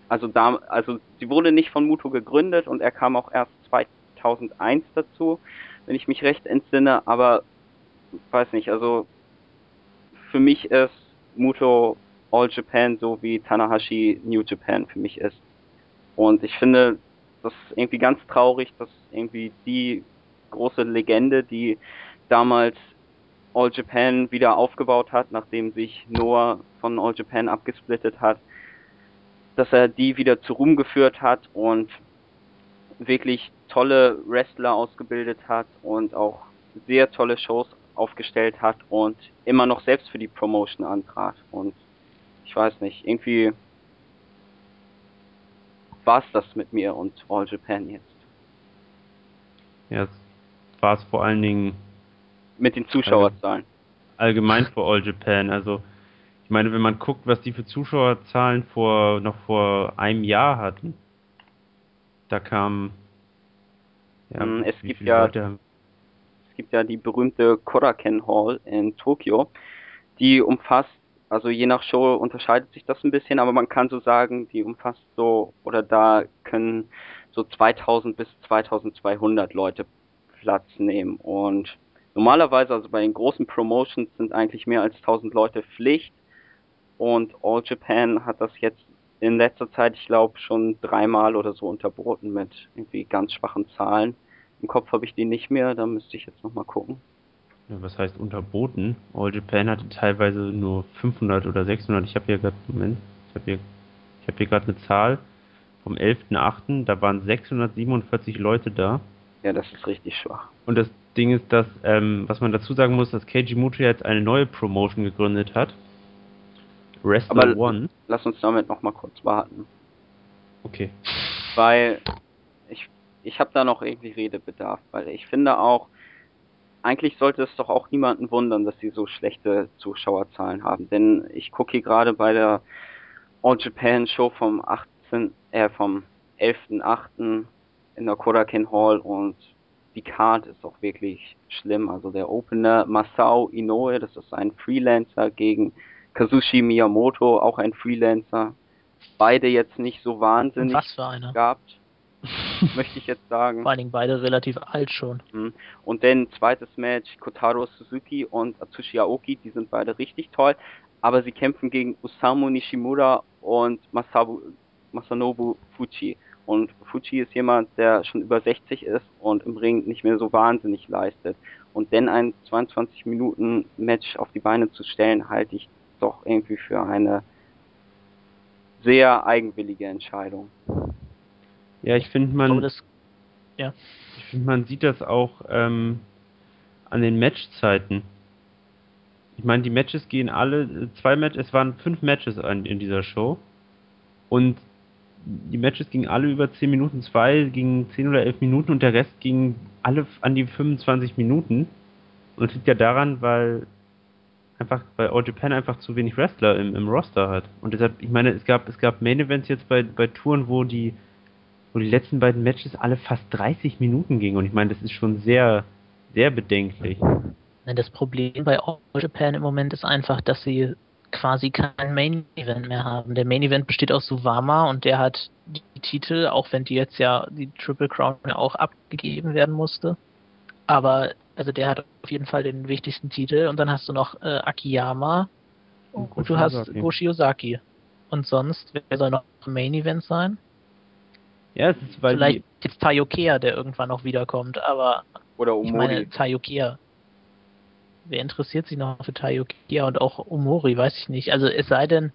Also da, also sie wurde nicht von Muto gegründet und er kam auch erst 2001 dazu, wenn ich mich recht entsinne, aber weiß nicht, also für mich ist Muto All Japan so wie Tanahashi New Japan für mich ist. Und ich finde das irgendwie ganz traurig, dass irgendwie die große Legende, die damals All Japan wieder aufgebaut hat, nachdem sich Noah von All Japan abgesplittet hat, dass er die wieder zu Ruhm geführt hat und wirklich tolle Wrestler ausgebildet hat und auch sehr tolle Shows aufgestellt hat und immer noch selbst für die Promotion antrat. Und ich weiß nicht, irgendwie war es das mit mir und All Japan jetzt. Ja, war es vor allen Dingen mit den Zuschauerzahlen. Allgemein für All Japan. Also ich meine, wenn man guckt, was die für Zuschauerzahlen vor noch vor einem Jahr hatten, da kam ja, mm, es gibt ja Leute es gibt ja die berühmte Koraken Hall in Tokio, die umfasst, also je nach Show unterscheidet sich das ein bisschen, aber man kann so sagen, die umfasst so, oder da können so 2000 bis 2200 Leute Platz nehmen und normalerweise, also bei den großen Promotions sind eigentlich mehr als 1000 Leute Pflicht und All Japan hat das jetzt in letzter Zeit, ich glaube, schon dreimal oder so unterboten mit irgendwie ganz schwachen Zahlen. Im Kopf habe ich die nicht mehr, da müsste ich jetzt nochmal gucken. Was heißt unterboten? All Japan hatte teilweise nur 500 oder 600. Ich habe hier gerade, Moment, ich habe hier, ich habe hier gerade eine Zahl vom 11.8., da waren 647 Leute da. Ja, das ist richtig schwach. Und das Ding ist, dass, ähm, was man dazu sagen muss, dass Keiji Muto jetzt eine neue Promotion gegründet hat. Wrestler Aber One. Lass uns damit noch mal kurz warten. Okay. Weil ich ich habe da noch irgendwie Redebedarf, weil ich finde auch, eigentlich sollte es doch auch niemanden wundern, dass sie so schlechte Zuschauerzahlen haben. Denn ich gucke hier gerade bei der All Japan Show vom 18, äh, vom 11.8. in der Koraken Hall und die Card ist auch wirklich schlimm. Also der Opener Masao Inoue, das ist ein Freelancer gegen Kazushi Miyamoto, auch ein Freelancer. Beide jetzt nicht so wahnsinnig Was für einer? gehabt. möchte ich jetzt sagen. Vor allen Dingen beide relativ alt schon. Mhm. Und dann zweites Match, Kotaro Suzuki und Atsushi Aoki, die sind beide richtig toll, aber sie kämpfen gegen Osamu Nishimura und Masabu, Masanobu Fuji. Und Fuji ist jemand, der schon über 60 ist und im Ring nicht mehr so wahnsinnig leistet. Und dann ein 22 Minuten Match auf die Beine zu stellen, halte ich doch irgendwie für eine sehr eigenwillige Entscheidung. Ja, ich finde man. Das, ja. Ich finde, man sieht das auch ähm, an den Matchzeiten. Ich meine, die Matches gehen alle, zwei Matches, es waren fünf Matches in, in dieser Show. Und die Matches gingen alle über 10 Minuten, zwei gingen 10 oder 11 Minuten und der Rest ging alle an die 25 Minuten. Und es liegt ja daran, weil einfach, weil All Japan einfach zu wenig Wrestler im, im Roster hat. Und deshalb, ich meine, es gab, es gab Main Events jetzt bei, bei Touren, wo die wo die letzten beiden Matches alle fast 30 Minuten gingen. Und ich meine, das ist schon sehr, sehr bedenklich. Das Problem bei All Japan im Moment ist einfach, dass sie quasi kein Main Event mehr haben. Der Main Event besteht aus Suwama und der hat die Titel, auch wenn die jetzt ja die Triple Crown ja auch abgegeben werden musste. Aber also der hat auf jeden Fall den wichtigsten Titel und dann hast du noch äh, Akiyama und, und du hast Goshi Ozaki. Und sonst, wer soll noch Main Event sein? Ja, es ist, weil Vielleicht die... jetzt Tayokea, der irgendwann noch wiederkommt, aber Oder Omori. ich meine Tayokea. Wer interessiert sich noch für Tayokea und auch Omori, weiß ich nicht. Also es sei denn,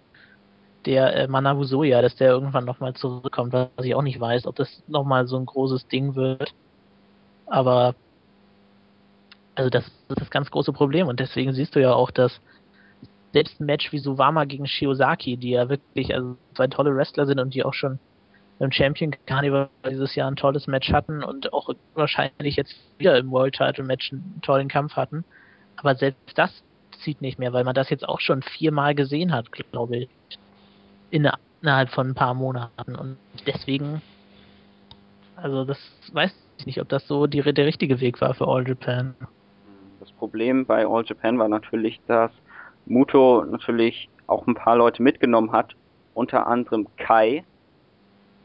der äh, Manabu Soya, dass der irgendwann nochmal zurückkommt, was ich auch nicht weiß, ob das nochmal so ein großes Ding wird. Aber also das ist das ganz große Problem und deswegen siehst du ja auch, dass selbst ein Match wie Suwama gegen Shiozaki, die ja wirklich also zwei tolle Wrestler sind und die auch schon beim Champion Carnival dieses Jahr ein tolles Match hatten und auch wahrscheinlich jetzt wieder im World Title Match einen tollen Kampf hatten. Aber selbst das zieht nicht mehr, weil man das jetzt auch schon viermal gesehen hat, glaube ich. Innerhalb von ein paar Monaten. Und deswegen, also das weiß ich nicht, ob das so die, der richtige Weg war für All Japan. Das Problem bei All Japan war natürlich, dass Muto natürlich auch ein paar Leute mitgenommen hat, unter anderem Kai.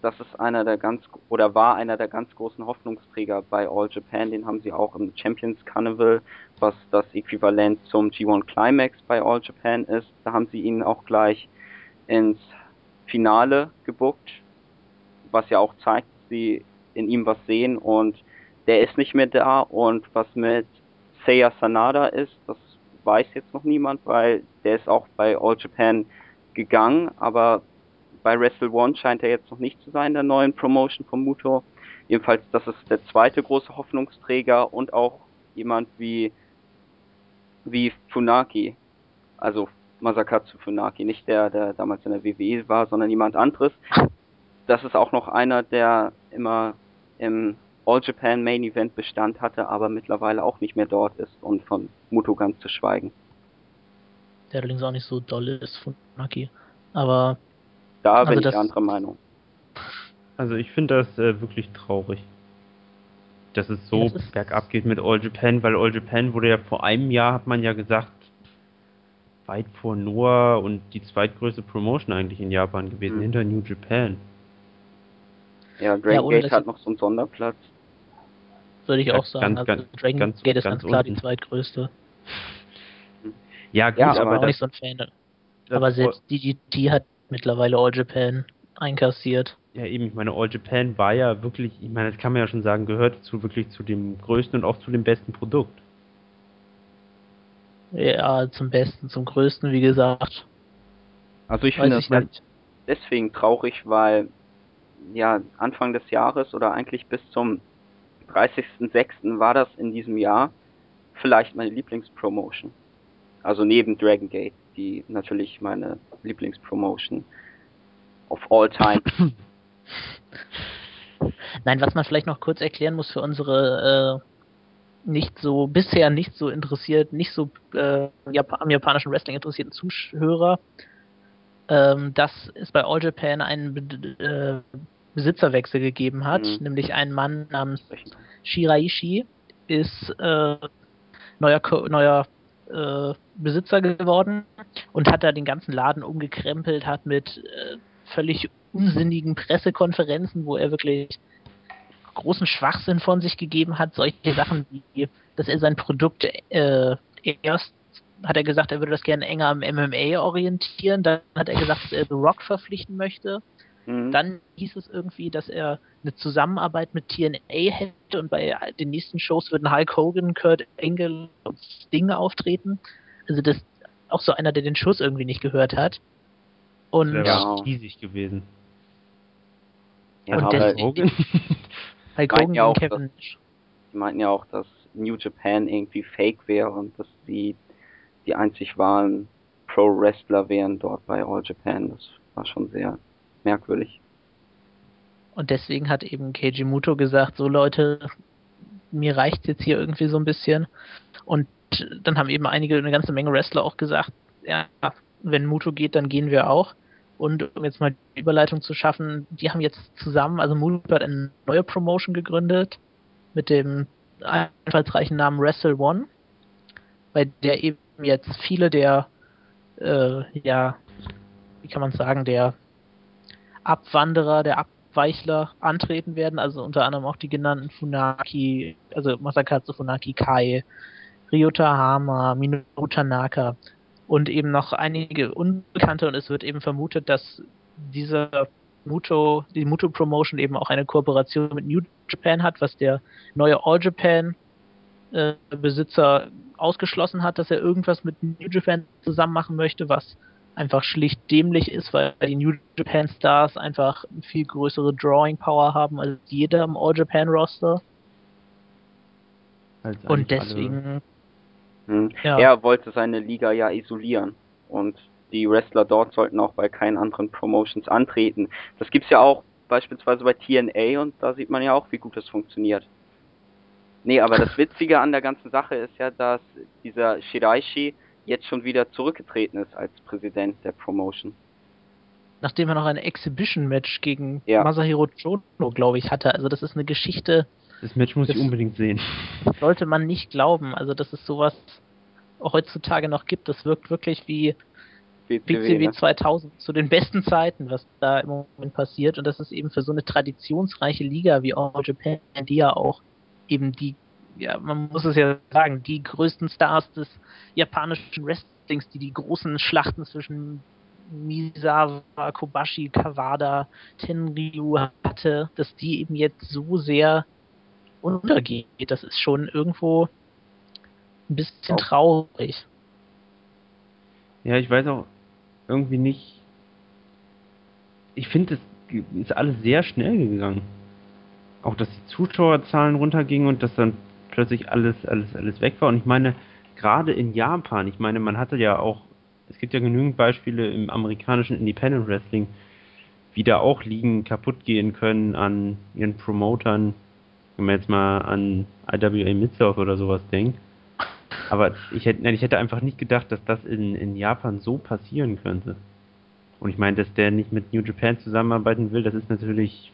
Das ist einer der ganz oder war einer der ganz großen Hoffnungsträger bei All Japan. Den haben sie auch im Champions Carnival, was das Äquivalent zum G1 Climax bei All Japan ist. Da haben sie ihn auch gleich ins Finale gebuckt, was ja auch zeigt, dass sie in ihm was sehen und der ist nicht mehr da und was mit Seiya Sanada ist, das weiß jetzt noch niemand, weil der ist auch bei All Japan gegangen, aber bei Wrestle One scheint er jetzt noch nicht zu sein, der neuen Promotion von Muto. Jedenfalls, das ist der zweite große Hoffnungsträger und auch jemand wie, wie Funaki, also Masakatsu Funaki, nicht der, der damals in der WWE war, sondern jemand anderes. Das ist auch noch einer, der immer im All Japan Main Event Bestand hatte, aber mittlerweile auch nicht mehr dort ist und von Muto ganz zu schweigen. Der allerdings auch nicht so doll ist von Naki. Aber. Da bin also ich anderer Meinung. Also ich finde das äh, wirklich traurig. Dass es so das bergab geht mit All Japan, weil All Japan wurde ja vor einem Jahr, hat man ja gesagt, weit vor Noah und die zweitgrößte Promotion eigentlich in Japan gewesen, mhm. hinter New Japan. Ja, Dragon ja, Gate hat noch so einen Sonderplatz. Würde ich auch sagen. Ganz, also Dragon ganz, Gate ist ganz, ganz klar unten. die zweitgrößte. Ja, gut, ja, aber, aber auch nicht so ein Fan. Aber selbst DGT hat mittlerweile All Japan einkassiert. Ja, eben, ich meine, All Japan war ja wirklich, ich meine, das kann man ja schon sagen, gehört zu wirklich zu dem größten und auch zu dem besten Produkt. Ja, zum besten, zum größten, wie gesagt. Also ich finde das deswegen traurig, weil ja Anfang des Jahres oder eigentlich bis zum 30.06. war das in diesem Jahr vielleicht meine Lieblingspromotion. Also neben Dragon Gate, die natürlich meine Lieblingspromotion of all time. Nein, was man vielleicht noch kurz erklären muss für unsere äh, nicht so bisher nicht so interessiert, nicht so äh, Jap am japanischen Wrestling interessierten Zuhörer, ähm, dass es bei All Japan einen äh, Besitzerwechsel gegeben hat, mhm. nämlich ein Mann namens Shiraishi ist äh, neuer, neuer äh, Besitzer geworden und hat da den ganzen Laden umgekrempelt, hat mit äh, völlig unsinnigen Pressekonferenzen, wo er wirklich großen Schwachsinn von sich gegeben hat, solche Sachen wie, dass er sein Produkt äh, erst hat er gesagt, er würde das gerne enger am MMA orientieren, dann hat er gesagt, dass er The Rock verpflichten möchte Mhm. Dann hieß es irgendwie, dass er eine Zusammenarbeit mit TNA hätte und bei den nächsten Shows würden Hulk Hogan, Kurt Angle und Sting auftreten. Also das ist auch so einer, der den Schuss irgendwie nicht gehört hat. Und der war riesig gewesen. Ja, und Hulk Hogan, Hulk Hogan ja auch, Kevin dass, Die meinten ja auch, dass New Japan irgendwie fake wäre und dass sie die einzig wahren Pro-Wrestler wären dort bei All Japan. Das war schon sehr merkwürdig. Und deswegen hat eben Keiji Muto gesagt, so Leute, mir reicht jetzt hier irgendwie so ein bisschen. Und dann haben eben einige, eine ganze Menge Wrestler auch gesagt, ja, wenn Muto geht, dann gehen wir auch. Und um jetzt mal die Überleitung zu schaffen, die haben jetzt zusammen, also Muto hat eine neue Promotion gegründet mit dem einfallsreichen Namen Wrestle One, bei der eben jetzt viele der, äh, ja, wie kann man sagen, der Abwanderer, der Abweichler antreten werden, also unter anderem auch die genannten Funaki, also Masakatsu Funaki Kai, Ryota Hama, Minoru Tanaka und eben noch einige Unbekannte. Und es wird eben vermutet, dass diese Muto, die Muto Promotion eben auch eine Kooperation mit New Japan hat, was der neue All Japan äh, Besitzer ausgeschlossen hat, dass er irgendwas mit New Japan zusammen machen möchte, was einfach schlicht dämlich ist, weil die New Japan Stars einfach eine viel größere Drawing Power haben als jeder im All Japan Roster. und deswegen. Hm. Ja. Er wollte seine Liga ja isolieren. und die Wrestler dort sollten auch bei keinen anderen Promotions antreten. Das gibt's ja auch beispielsweise bei TNA und da sieht man ja auch, wie gut das funktioniert. Nee, aber das Witzige an der ganzen Sache ist ja, dass dieser Shiraishi jetzt schon wieder zurückgetreten ist als Präsident der Promotion. Nachdem er noch ein Exhibition-Match gegen ja. Masahiro Chono, glaube ich, hatte. Also das ist eine Geschichte. Das Match muss ich unbedingt sehen. Sollte man nicht glauben. Also dass es sowas heutzutage noch gibt. Das wirkt wirklich wie BCW 2000 ne? zu den besten Zeiten, was da im Moment passiert. Und das ist eben für so eine traditionsreiche Liga wie All Japan, die ja auch eben die, ja, man muss es ja sagen, die größten Stars des japanischen Wrestlings, die die großen Schlachten zwischen Misawa, Kobashi, Kawada, Tenryu hatte, dass die eben jetzt so sehr untergeht. Das ist schon irgendwo ein bisschen traurig. Ja, ich weiß auch irgendwie nicht. Ich finde, es ist alles sehr schnell gegangen. Auch, dass die Zuschauerzahlen runtergingen und dass dann plötzlich alles, alles, alles weg war. Und ich meine, gerade in Japan, ich meine, man hatte ja auch, es gibt ja genügend Beispiele im amerikanischen Independent Wrestling, wie da auch Ligen kaputt gehen können an ihren Promotern, wenn man jetzt mal an IWA Mid-South oder sowas denkt. Aber ich hätte, nein, ich hätte einfach nicht gedacht, dass das in, in Japan so passieren könnte. Und ich meine, dass der nicht mit New Japan zusammenarbeiten will, das ist natürlich.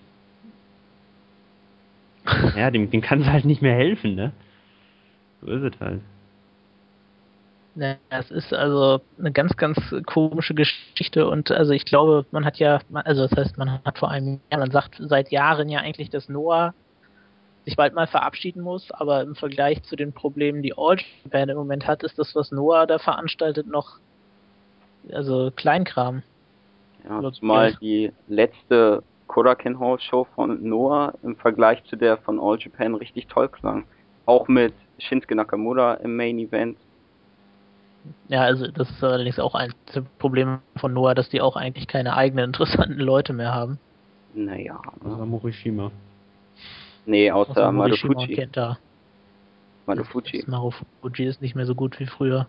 Ja, dem, dem kann es halt nicht mehr helfen, ne? So ist es halt. Ja, es ist also eine ganz, ganz komische Geschichte und also ich glaube, man hat ja, also das heißt, man hat vor einem Jahr, man sagt seit Jahren ja eigentlich, dass Noah sich bald mal verabschieden muss, aber im Vergleich zu den Problemen, die All Japan im Moment hat, ist das, was Noah da veranstaltet, noch also Kleinkram. Ja, zumal die letzte Koraken Hall Show von Noah im Vergleich zu der von All Japan richtig toll klang. Auch mit Shinsuke Nakamura im Main Event. Ja, also das ist allerdings auch ein Problem von Noah, dass die auch eigentlich keine eigenen interessanten Leute mehr haben. Naja. Also Morishima. Nee, außer, außer Marufuji. Kenta. Marufuji. Marufuji ist nicht mehr so gut wie früher.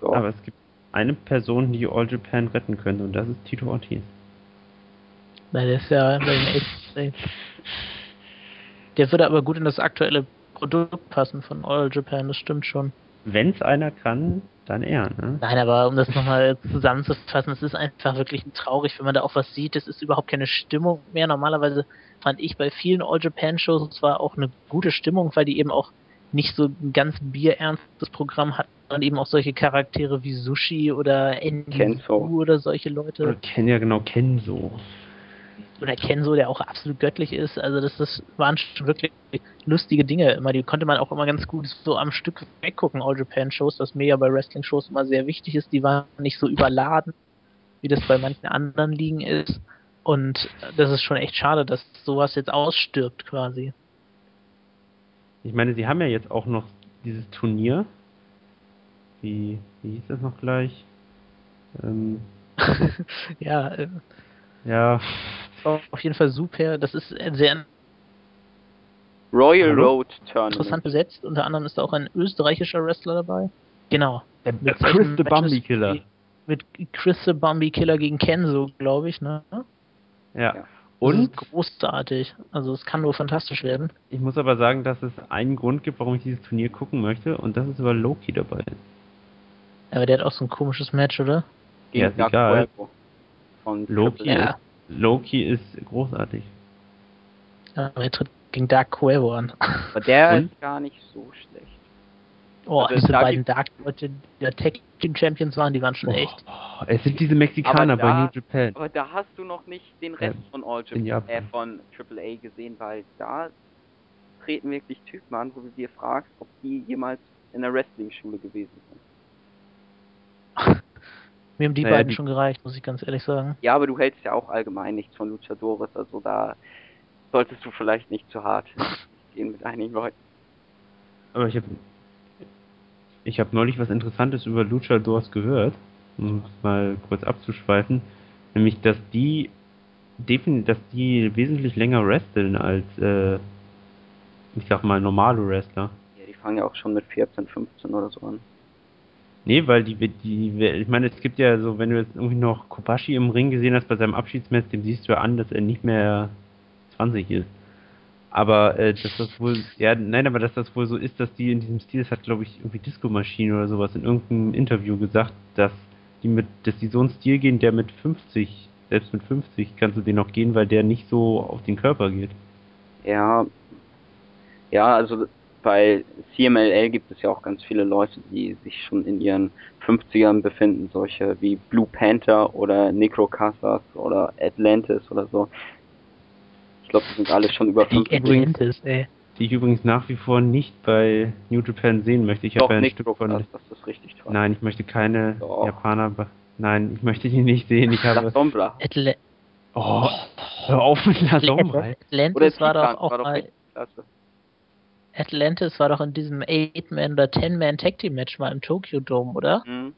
Doch. Aber es gibt eine Person, die All Japan retten könnte und das ist Tito Ortiz. Nein, der ist ja echt. Der würde aber gut in das aktuelle Produkt passen von All Japan, das stimmt schon. Wenn es einer kann, dann er, ne? Nein, aber um das nochmal zusammenzufassen, es ist einfach wirklich traurig, wenn man da auch was sieht. Es ist überhaupt keine Stimmung mehr. Normalerweise fand ich bei vielen All-Japan-Shows zwar auch eine gute Stimmung, weil die eben auch nicht so ein ganz bierernstes Programm hatten, sondern eben auch solche Charaktere wie Sushi oder Enzo oder solche Leute. Oder Ken, ja genau, Kenzo. Oder Kenzo, der auch absolut göttlich ist. Also das, das waren wirklich lustige Dinge immer. Die konnte man auch immer ganz gut so am Stück weggucken, All-Japan-Shows, was mir ja bei Wrestling-Shows immer sehr wichtig ist. Die waren nicht so überladen, wie das bei manchen anderen Ligen ist. Und das ist schon echt schade, dass sowas jetzt ausstirbt quasi. Ich meine, sie haben ja jetzt auch noch dieses Turnier. Wie, wie hieß das noch gleich? Ähm, ja. Äh, ja. Auf jeden Fall super. Das ist sehr Royal Hallo? Road Tournament. Interessant besetzt. Unter anderem ist da auch ein österreichischer Wrestler dabei. Genau. Der, der Chris the Bambi Killer. Mit Chris the Bambi Killer gegen Kenzo, glaube ich, ne? Ja. Und großartig. Also es kann nur fantastisch werden. Ich muss aber sagen, dass es einen Grund gibt, warum ich dieses Turnier gucken möchte, und das ist, weil Loki dabei ist. Aber der hat auch so ein komisches Match, oder? Ja, ist egal. Loki, ja. ist, Loki ist großartig. Aber er tritt gegen Dark Cuevo an. Aber der und? ist gar nicht so schlecht. Oh, also diese beiden Dark Leute, die Tag Team Champions waren, die waren schon oh, echt. Oh, es sind diese Mexikaner da, bei New Japan. Aber da hast du noch nicht den Rest ja, von All Japan, äh, von AAA gesehen, weil da treten wirklich Typen an, wo du dir fragst, ob die jemals in der Wrestling-Schule gewesen sind. Mir haben die naja, beiden die schon gereicht, muss ich ganz ehrlich sagen. Ja, aber du hältst ja auch allgemein nichts von Luchadores, also da solltest du vielleicht nicht zu hart gehen mit einigen Leuten. Aber ich habe ich habe neulich was Interessantes über Luchadors gehört, um es mal kurz abzuschweifen, nämlich dass die dass die wesentlich länger wresteln als äh, ich sag mal normale Wrestler. Ja, die fangen ja auch schon mit 14, 15 oder so an. Nee, weil die, die, ich meine, es gibt ja so, wenn du jetzt irgendwie noch Kobashi im Ring gesehen hast bei seinem Abschiedsmatch, dem siehst du ja an, dass er nicht mehr 20 ist. Aber äh, dass das wohl, ja, nein, aber dass das wohl so ist, dass die in diesem Stil, das hat glaube ich irgendwie Disco Maschine oder sowas in irgendeinem Interview gesagt, dass die mit, dass die so einen Stil gehen, der mit 50, selbst mit 50 kannst du den noch gehen, weil der nicht so auf den Körper geht. Ja, ja, also bei CMLL gibt es ja auch ganz viele Leute, die sich schon in ihren 50ern befinden, solche wie Blue Panther oder Necrocasas oder Atlantis oder so. Ich glaube, die sind alle schon über 50. Atlantis, ey. Die ich übrigens nach wie vor nicht bei New Japan sehen möchte. Ich habe ja ein Stück von. das ist richtig toll. Nein, ich möchte keine Doch. Japaner. be- Nein, ich möchte die nicht sehen. Ich La habe. Sombra. Atla Oh, hör auf mit La Sombra. Oder Atlantis war doch auch war doch mal, klasse. Atlantis war doch in diesem 8-Man oder 10-Man Tag Team Match mal im Tokyo Dome, oder? Mhm.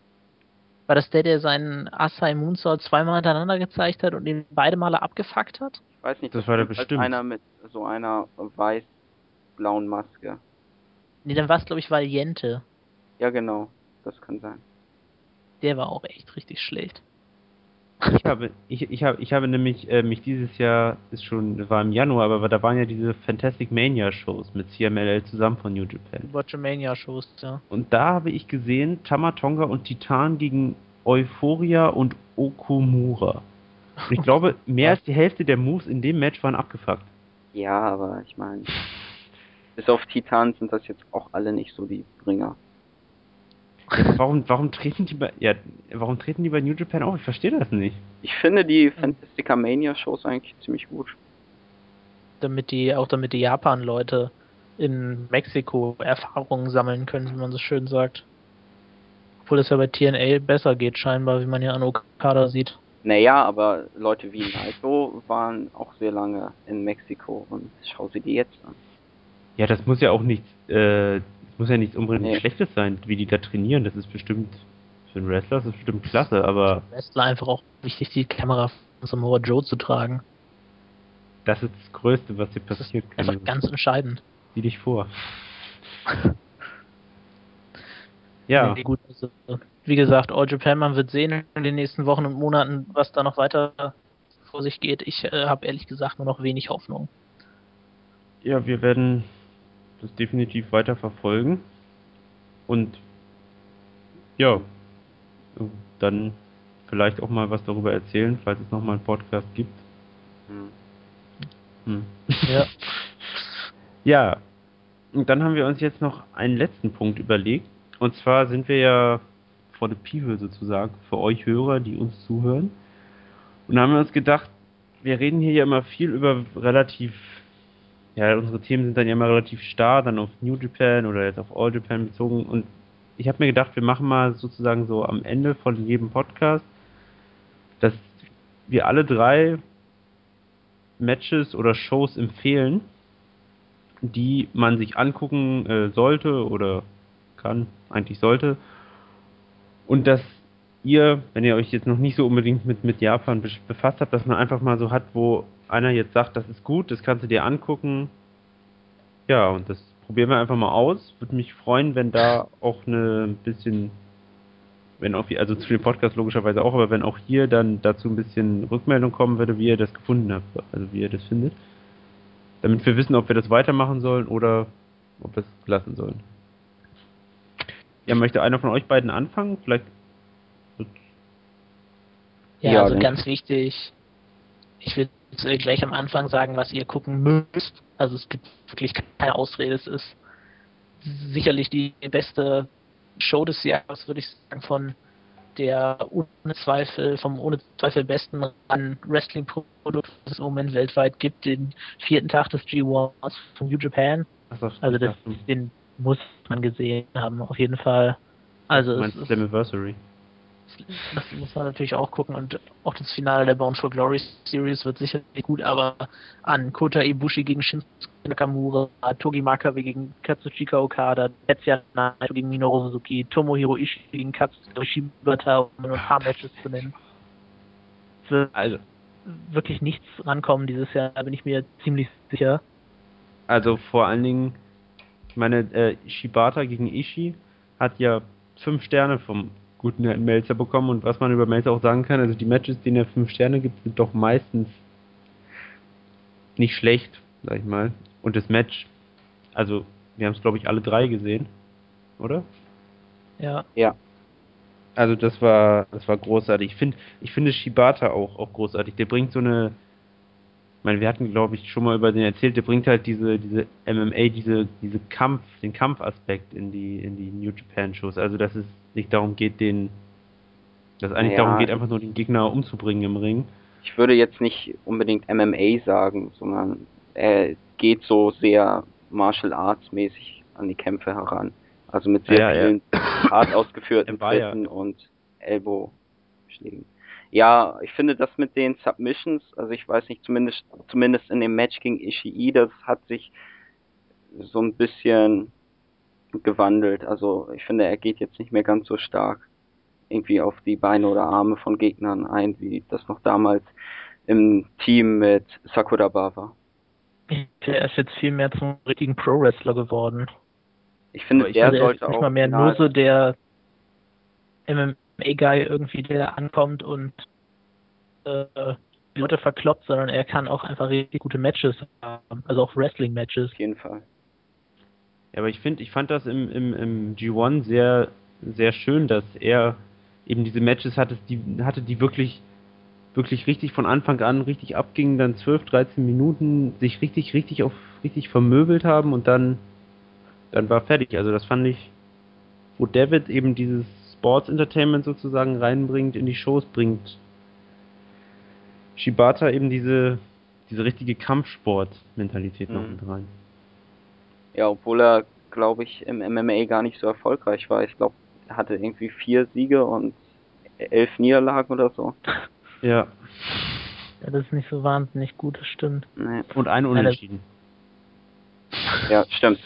War das der, der seinen Asai Moonsault zweimal hintereinander gezeigt hat und ihn beide Male abgefuckt hat? Ich weiß nicht, Das war der bestimmt. Einer mit so einer weiß-blauen Maske. Nee, dann war es, glaube ich, Valiente. Ja, genau. Das kann sein. Der war auch echt richtig schlecht. Ich habe, ich, ich habe, ich habe nämlich äh, mich dieses Jahr, ist schon, war im Januar, aber da waren ja diese Fantastic Mania Shows mit CMLL zusammen von New Japan. Watchamania-Shows, ja. Und da habe ich gesehen Tamatonga und Titan gegen Euphoria und Okumura. Und ich glaube, mehr als die Hälfte der Moves in dem Match waren abgefuckt. Ja, aber ich meine, bis auf Titan sind das jetzt auch alle nicht so die Bringer. Warum, warum treten die bei, ja, warum treten die bei New Japan auf? Ich verstehe das nicht. Ich finde die Fantastica Mania Shows eigentlich ziemlich gut. Damit die, auch damit die Japan-Leute in Mexiko Erfahrungen sammeln können, wie man so schön sagt. Obwohl es ja bei TNA besser geht, scheinbar, wie man ja an Okada sieht. Naja, aber Leute wie Naito waren auch sehr lange in Mexiko und schau sie dir jetzt an. Ja, das muss ja auch nichts, äh, muss ja nichts unbedingt Nee. Schlechtes sein, wie die da trainieren. Das ist bestimmt, für einen Wrestler ist das bestimmt klasse, aber Wrestler einfach auch wichtig, die Kamera von Samoa Joe zu tragen. das ist das Größte, was hier Das ist passiert. einfach ganz entscheidend. Sieh dich vor. Ja, Nee, gut, also, wie gesagt, All Japan, man wird sehen in den nächsten Wochen und Monaten, was da noch weiter vor sich geht. Ich äh, habe ehrlich gesagt nur noch wenig Hoffnung. ja, wir werden das definitiv weiter verfolgen. Und ja, dann vielleicht auch mal was darüber erzählen, falls es nochmal einen Podcast gibt. Hm. Hm. Ja. Ja, und dann haben wir uns jetzt noch einen letzten Punkt überlegt. Und zwar sind wir ja vor der Pieve sozusagen, für euch Hörer, die uns zuhören. Und da haben wir uns gedacht, wir reden hier ja immer viel über relativ, ja, unsere Themen sind dann ja immer relativ starr, dann auf New Japan oder jetzt auf All Japan bezogen. Und ich habe mir gedacht, wir machen mal sozusagen so am Ende von jedem Podcast, dass wir alle drei Matches oder Shows empfehlen, die man sich angucken äh, sollte oder kann, eigentlich sollte. Und dass ihr, wenn ihr euch jetzt noch nicht so unbedingt mit, mit Japan befasst habt, dass man einfach mal so hat, wo einer jetzt sagt, das ist gut, das kannst du dir angucken. Ja, und das probieren wir einfach mal aus. Würde mich freuen, wenn da auch eine bisschen, wenn auch, also zu dem Podcast logischerweise auch, aber wenn auch hier dann dazu ein bisschen Rückmeldung kommen würde, wie ihr das gefunden habt, also wie ihr das findet. Damit wir wissen, ob wir das weitermachen sollen oder ob wir es lassen sollen. Ja, möchte einer von euch beiden anfangen? Vielleicht. Ja, Ja, also ganz wichtig. Ich will äh, gleich am Anfang sagen, was ihr gucken müsst. Also es gibt wirklich keine Ausrede. Es ist sicherlich die beste Show des Jahres, würde ich sagen, von der ohne Zweifel, vom ohne Zweifel besten an Wrestling-Produkt, das es im Moment weltweit gibt, den vierten Tag des G1 von New Japan. Also das, den muss man gesehen haben, auf jeden Fall. Also es meinst ist, Slammiversary. Das muss man natürlich auch gucken und auch das Finale der Bound for Glory Series wird sicherlich gut, aber an Kota Ibushi gegen Shinsuke Nakamura, Togi Makabe gegen Katsuchika Okada, Tetsuya Naito gegen Minoru Suzuki, Tomohiro Ishii gegen Katsuhiro Shibata, um nur ein paar Matches zu nennen. Wird Also, wirklich nichts rankommen dieses Jahr, da bin ich mir ziemlich sicher. also vor allen Dingen, ich meine, äh, Shibata gegen Ishii hat ja fünf Sterne vom guten Herrn Melzer bekommen und was man über Melzer auch sagen kann, also die Matches, denen er fünf Sterne gibt, sind doch meistens nicht schlecht, sag ich mal. Und das Match, also wir haben es glaube ich alle drei gesehen, oder? Ja. Ja. Also das war das war großartig. Ich finde ich finde Shibata auch auch großartig. Der bringt so eine ich meine, wir hatten glaube ich schon mal über den erzählt, der bringt halt diese diese MMA, diese diese Kampf, den Kampfaspekt in die in die New Japan Shows. Also dass es nicht darum geht, den dass es eigentlich Ja. darum geht, einfach nur den Gegner umzubringen im Ring. Ich würde jetzt nicht unbedingt MMA sagen, sondern er geht so sehr Martial Arts mäßig an die Kämpfe heran. Also mit sehr Ja, ja. vielen hart ausgeführten ja- Tritten und Elbow-Schlägen. Ja, ich finde das mit den Submissions, also ich weiß nicht, zumindest zumindest in dem Match gegen Ishii, das hat sich so ein bisschen gewandelt. Also ich finde, er geht jetzt nicht mehr ganz so stark irgendwie auf die Beine oder Arme von Gegnern ein, wie das noch damals im Team mit Sakuraba war. Er ist jetzt viel mehr zum richtigen Pro-Wrestler geworden. Ich finde, ich- der er sollte ist nicht auch mal mehr nur so der MMA-Guy irgendwie, der ankommt und äh, die Leute verkloppt, sondern er kann auch einfach richtig gute Matches haben. Also auch Wrestling-Matches. auf jeden Fall. Ja, aber ich finde, ich fand das im, im, im G1 sehr, sehr schön, dass er eben diese Matches hatte, die hatte, die wirklich, wirklich richtig von Anfang an richtig abgingen, dann 12, 13 Minuten sich richtig, richtig auf richtig vermöbelt haben und dann, dann war fertig. Also das fand ich, wo David eben dieses Sports Entertainment sozusagen reinbringt in die Shows, bringt Shibata eben diese, diese richtige Kampfsport-Mentalität noch Mhm. mit rein. Ja, obwohl er, glaube ich, im MMA gar nicht so erfolgreich war. Ich glaube, er hatte irgendwie vier Siege und elf Niederlagen oder so. Ja. Ja, das ist nicht so wahnsinnig gut, das stimmt. Nee. Und ein Unentschieden. Ja, stimmt.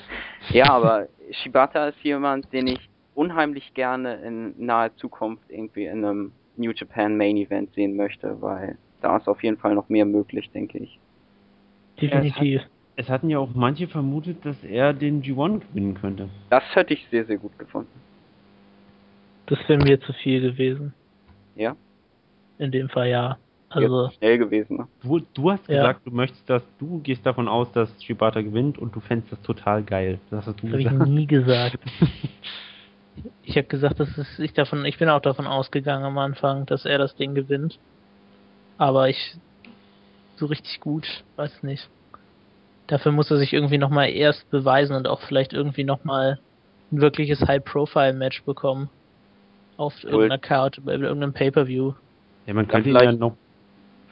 Ja, aber Shibata ist jemand, den ich unheimlich gerne in naher Zukunft irgendwie in einem New Japan Main Event sehen möchte, weil da ist auf jeden Fall noch mehr möglich, denke ich. Definitiv. Es hatten ja auch manche vermutet, dass er den G1 gewinnen könnte. Das hätte ich sehr, sehr gut gefunden. Das wäre mir zu viel gewesen. Ja? In dem Fall ja. Also, Jetzt schnell gewesen. Ne? Du, du hast Ja. gesagt, du möchtest das, du gehst davon aus, dass Shibata gewinnt und du fändest das total geil. Das hast du das habe ich gesagt. nie gesagt. Ich habe gesagt, dass es ich davon, ich bin auch davon ausgegangen am Anfang, dass er das Ding gewinnt. Aber ich so richtig gut, weiß nicht. Dafür muss er sich irgendwie nochmal erst beweisen und auch vielleicht irgendwie nochmal ein wirkliches High-Profile-Match bekommen. Auf irgendeiner Card, bei irgendeinem Pay-Per-View. Ja, man könnte ihn ja vielleicht- noch.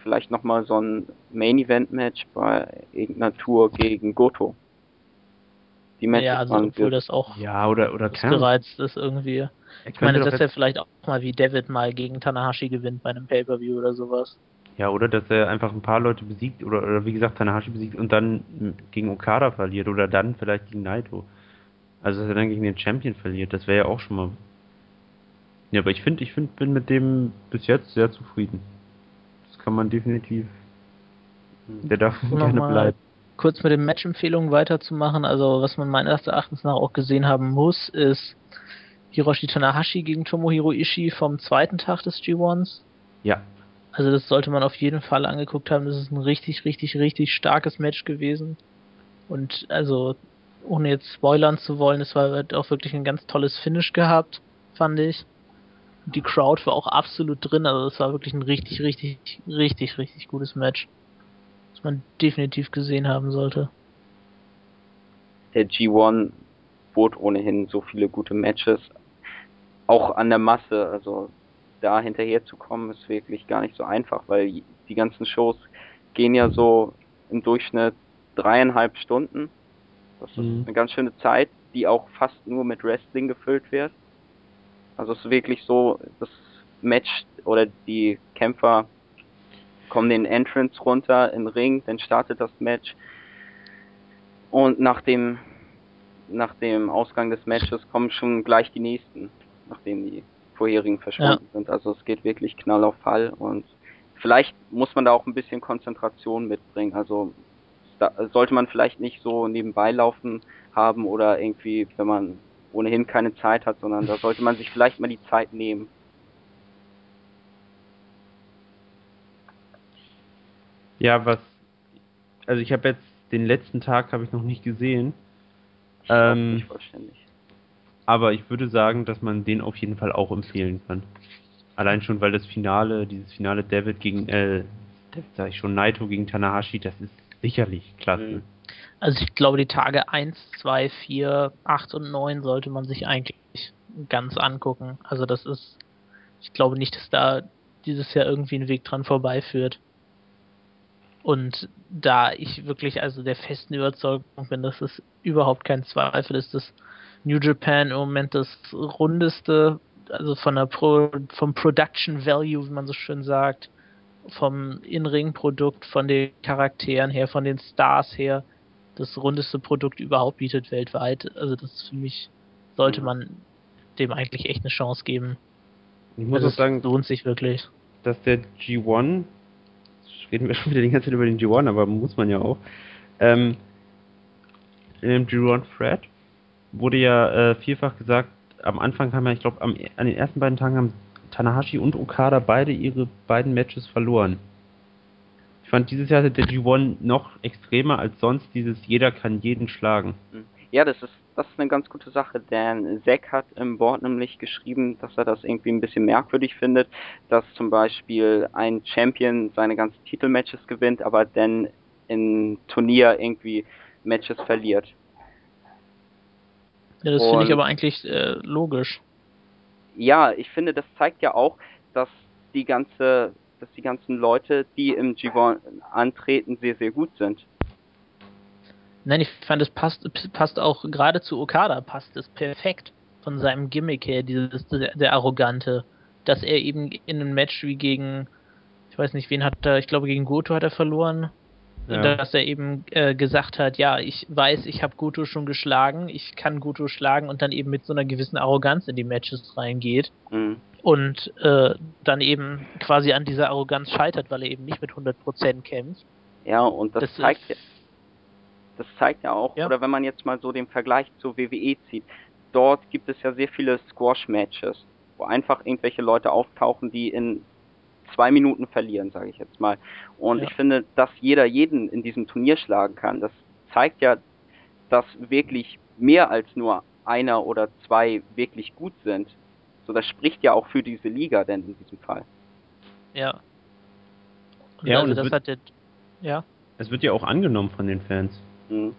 Vielleicht nochmal so ein Main Event Match bei irgendeiner Tour gegen Goto. Die Matches Ja, also obwohl das auch Ja, oder, oder ausgereizt ist irgendwie. Ich meine, dass er vielleicht auch mal wie David mal gegen Tanahashi gewinnt bei einem Pay-Per-View oder sowas. ja, oder dass er einfach ein paar Leute besiegt oder, oder wie gesagt Tanahashi besiegt und dann gegen Okada verliert oder dann vielleicht gegen Naito. Also dass er dann gegen den Champion verliert, das wäre ja auch schon mal. Ja, aber ich finde, ich finde, bin mit dem bis jetzt sehr zufrieden. Das kann man definitiv. Der darf So gerne bleiben. Kurz mit den Match-Empfehlungen weiterzumachen. Also, was man meines Erachtens nach auch gesehen haben muss, ist Hiroshi Tanahashi gegen Tomohiro Ishii vom zweiten Tag des G1s. Ja, Also, das sollte man auf jeden Fall angeguckt haben. Das ist ein richtig, richtig, richtig starkes Match gewesen. Und also, ohne jetzt spoilern zu wollen, es war hat auch wirklich ein ganz tolles Finish gehabt, fand ich. Und Die Crowd war auch absolut drin, also es war wirklich ein richtig, richtig, richtig, richtig gutes Match. Das man definitiv gesehen haben sollte. der G1 bot ohnehin so viele gute Matches. Auch an der Masse, also da hinterher zu kommen, ist wirklich gar nicht so einfach, weil die ganzen Shows gehen ja so im Durchschnitt dreieinhalb Stunden. Das ist Mhm. eine ganz schöne Zeit, die auch fast nur mit Wrestling gefüllt wird. Also es ist wirklich so, das Match oder die Kämpfer kommen den Entrance runter in den Ring, dann startet das Match und nach dem nach dem Ausgang des Matches kommen schon gleich die nächsten, nachdem die vorherigen verschwunden sind. Also es geht wirklich Knall auf Fall und vielleicht muss man da auch ein bisschen Konzentration mitbringen. Also da sollte man vielleicht nicht so nebenbei laufen haben oder irgendwie, wenn man ohnehin keine Zeit hat, sondern da sollte man sich vielleicht mal die Zeit nehmen. Ja, was, also ich habe jetzt den letzten Tag habe ich noch nicht gesehen. Ich ähm, nicht vollständig. Aber ich würde sagen, dass man den auf jeden Fall auch empfehlen kann. Allein schon, weil das Finale, dieses Finale David gegen, äh, David sag ich schon, Naito gegen Tanahashi, das ist sicherlich klasse. Mhm. Also ich glaube, die Tage 1, 2, 4, 8 und 9 sollte man sich eigentlich ganz angucken. Also das ist, ich glaube nicht, dass da dieses Jahr irgendwie ein Weg dran vorbeiführt. Und da ich wirklich also der festen Überzeugung bin, dass es überhaupt kein Zweifel ist, dass New Japan im Moment das rundeste, also von der Pro, vom Production Value, wie man so schön sagt, vom In-Ring-Produkt, von den Charakteren her, von den Stars her, das rundeste Produkt überhaupt bietet weltweit. Also das für mich sollte mhm. man dem eigentlich echt eine Chance geben. Ich muss also auch sagen, lohnt sich wirklich. Dass der G1, reden wir schon wieder die ganze Zeit über den G1, aber muss man ja auch. Ähm, in dem G1 Thread wurde ja äh, vielfach gesagt, am Anfang haben ja, ich glaube, an den ersten beiden Tagen haben Tanahashi und Okada beide ihre beiden Matches verloren. Ich fand, dieses Jahr hatte der G1 noch extremer als sonst dieses jeder kann jeden schlagen. Hm. Ja, das ist, das ist eine ganz gute Sache, denn Zack hat im Board nämlich geschrieben, dass er das irgendwie ein bisschen merkwürdig findet, dass zum Beispiel ein Champion seine ganzen Titelmatches gewinnt, aber dann im Turnier irgendwie Matches verliert. Ja, das finde ich aber eigentlich äh, logisch. Ja, ich finde, das zeigt ja auch, dass die ganze dass die ganzen Leute, die im G1 antreten, sehr, sehr gut sind. Nein, ich fand, es passt, passt auch gerade zu Okada, passt es perfekt von seinem Gimmick her, dieses, der, der Arrogante, dass er eben in einem Match wie gegen, ich weiß nicht, wen hat er, ich glaube gegen Goto hat er verloren, ja. dass er eben äh, gesagt hat, ja, ich weiß, ich habe Goto schon geschlagen, ich kann Goto schlagen und dann eben mit so einer gewissen Arroganz in die Matches reingeht. Mhm und äh, dann eben quasi an dieser Arroganz scheitert, weil er eben nicht mit 100% kämpft. Ja, und das, das zeigt ja, das zeigt ja auch, ja. oder wenn man jetzt mal so den Vergleich zur WWE zieht, dort gibt es ja sehr viele Squash-Matches, wo einfach irgendwelche Leute auftauchen, die in zwei Minuten verlieren, sage ich jetzt mal. Und ja. ich finde, dass jeder jeden in diesem Turnier schlagen kann, das zeigt ja, dass wirklich mehr als nur einer oder zwei wirklich gut sind. So, das spricht ja auch für diese Liga denn in diesem Fall. Ja. Und ja, also und das wird, hat ja. Es wird ja auch angenommen von den Fans. Mhm.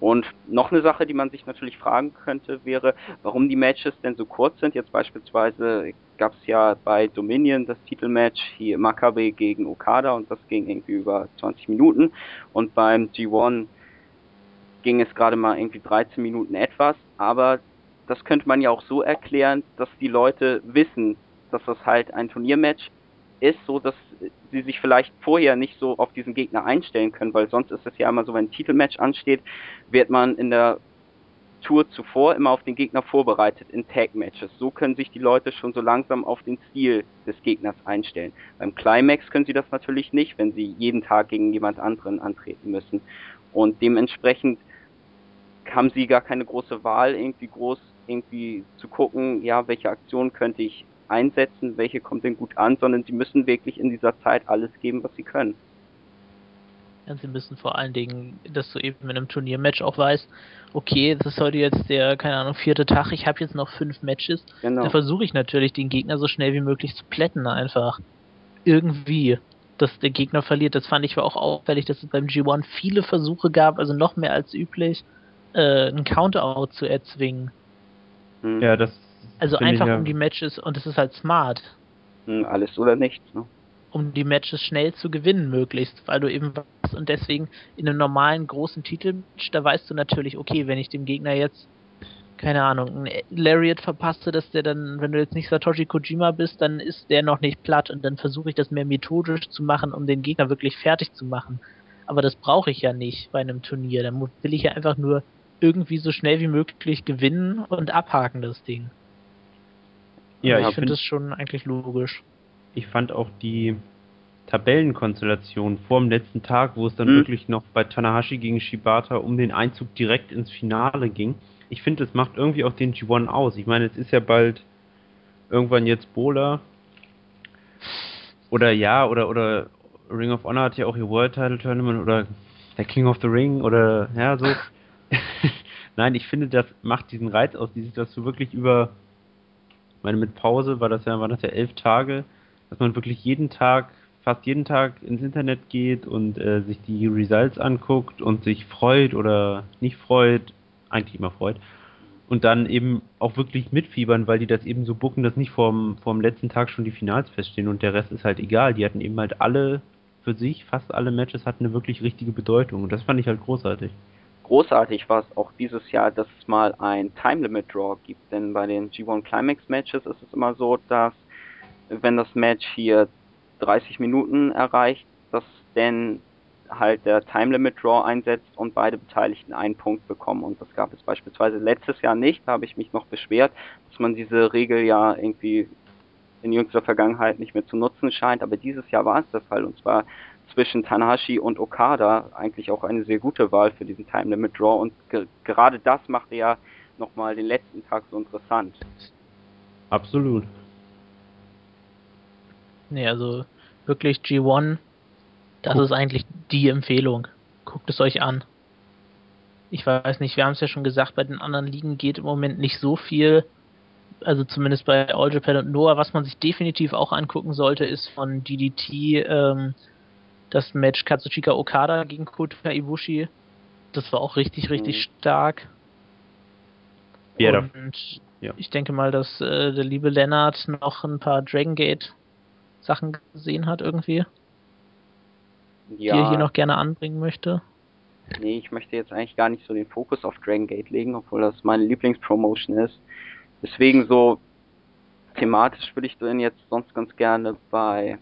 Und noch eine Sache, die man sich natürlich fragen könnte, wäre, warum die Matches denn so kurz sind. Jetzt beispielsweise gab es ja bei Dominion das Titelmatch hier Makabe gegen Okada und das ging irgendwie über 20 Minuten. Und beim G1 ging es gerade mal irgendwie 13 Minuten etwas, aber das könnte man ja auch so erklären, dass die Leute wissen, dass das halt ein Turniermatch ist, so dass sie sich vielleicht vorher nicht so auf diesen Gegner einstellen können, weil sonst ist es ja immer so, wenn ein Titelmatch ansteht, wird man in der Tour zuvor immer auf den Gegner vorbereitet in Tag-Matches. So können sich die Leute schon so langsam auf den Stil des Gegners einstellen. Beim Climax können sie das natürlich nicht, wenn sie jeden Tag gegen jemand anderen antreten müssen. Und dementsprechend haben sie gar keine große Wahl, irgendwie groß irgendwie zu gucken, ja, welche Aktion könnte ich einsetzen, welche kommt denn gut an, sondern sie müssen wirklich in dieser Zeit alles geben, was sie können. Ja, sie müssen vor allen Dingen, dass du eben in einem Turniermatch auch weißt, okay, das ist heute jetzt der, keine Ahnung, vierte Tag, ich habe jetzt noch fünf Matches. Genau. Da versuche ich natürlich, den Gegner so schnell wie möglich zu plätten einfach. Irgendwie. Dass der Gegner verliert, das fand ich war auch auffällig, dass es beim G1 viele Versuche gab, also noch mehr als üblich, äh, einen Counter-Out zu erzwingen. Hm. Ja, das. Also einfach ja. um die Matches, und es ist halt smart. Hm, alles oder nichts, ne? Um die Matches schnell zu gewinnen, möglichst, weil du eben was und deswegen in einem normalen großen Titelmatch, da weißt du natürlich, okay, wenn ich dem Gegner jetzt, keine Ahnung, ein Lariat verpasse, dass der dann, wenn du jetzt nicht Satoshi Kojima bist, dann ist der noch nicht platt und dann versuche ich das mehr methodisch zu machen, um den Gegner wirklich fertig zu machen. Aber das brauche ich ja nicht bei einem Turnier. Dann will ich ja einfach nur irgendwie so schnell wie möglich gewinnen und abhaken das Ding. Ja, ich finde das schon eigentlich logisch. Ich fand auch die Tabellenkonstellation vor dem letzten Tag, wo es dann mhm. wirklich noch bei Tanahashi gegen Shibata um den Einzug direkt ins Finale ging, ich finde, es macht irgendwie auch den G1 aus. Ich meine, es ist ja bald irgendwann jetzt Bowler. Oder ja, oder, oder Ring of Honor hat ja auch ihr World Title Tournament oder der King of the Ring oder ja, so. Nein, ich finde, das macht diesen Reiz aus, dass du wirklich über, ich meine, mit Pause war das ja, war das ja elf Tage, dass man wirklich jeden Tag, fast jeden Tag ins Internet geht und äh, sich die Results anguckt und sich freut oder nicht freut, eigentlich immer freut. Und dann eben auch wirklich mitfiebern, weil die das eben so bucken, dass nicht vorm, vorm letzten Tag schon die Finals feststehen und der Rest ist halt egal. Die hatten eben halt alle für sich, fast alle Matches hatten eine wirklich richtige Bedeutung und das fand ich halt großartig großartig war es auch dieses Jahr, dass es mal ein Time Limit Draw gibt. Denn bei den G1 Climax Matches ist es immer so, dass wenn das Match hier 30 Minuten erreicht, dass dann halt der Time Limit Draw einsetzt und beide Beteiligten einen Punkt bekommen. Und das gab es beispielsweise letztes Jahr nicht. Da habe ich mich noch beschwert, dass man diese Regel ja irgendwie in jüngster Vergangenheit nicht mehr zu nutzen scheint. Aber dieses Jahr war es der Fall. Und zwar zwischen Tanahashi und Okada eigentlich auch eine sehr gute Wahl für diesen Time Limit Draw und ge gerade das machte ja nochmal den letzten Tag so interessant. Absolut. Nee, also wirklich G1, das Guck. ist eigentlich die Empfehlung. Guckt es euch an. Ich weiß nicht, wir haben es ja schon gesagt, bei den anderen Ligen geht im Moment nicht so viel. Also zumindest bei All Japan und Noah. Was man sich definitiv auch angucken sollte, ist von DDT ähm, das Match Katsuchika Okada gegen Kota Ibushi. Das war auch richtig, richtig mhm. stark. Ja, und ja. ich denke mal, dass äh, der liebe Lennart noch ein paar Dragon Gate Sachen gesehen hat irgendwie. Ja. Die er hier noch gerne anbringen möchte. Nee, ich möchte jetzt eigentlich gar nicht so den Fokus auf Dragon Gate legen, obwohl das meine Lieblingspromotion ist. Deswegen so thematisch würde ich dann jetzt sonst ganz gerne bei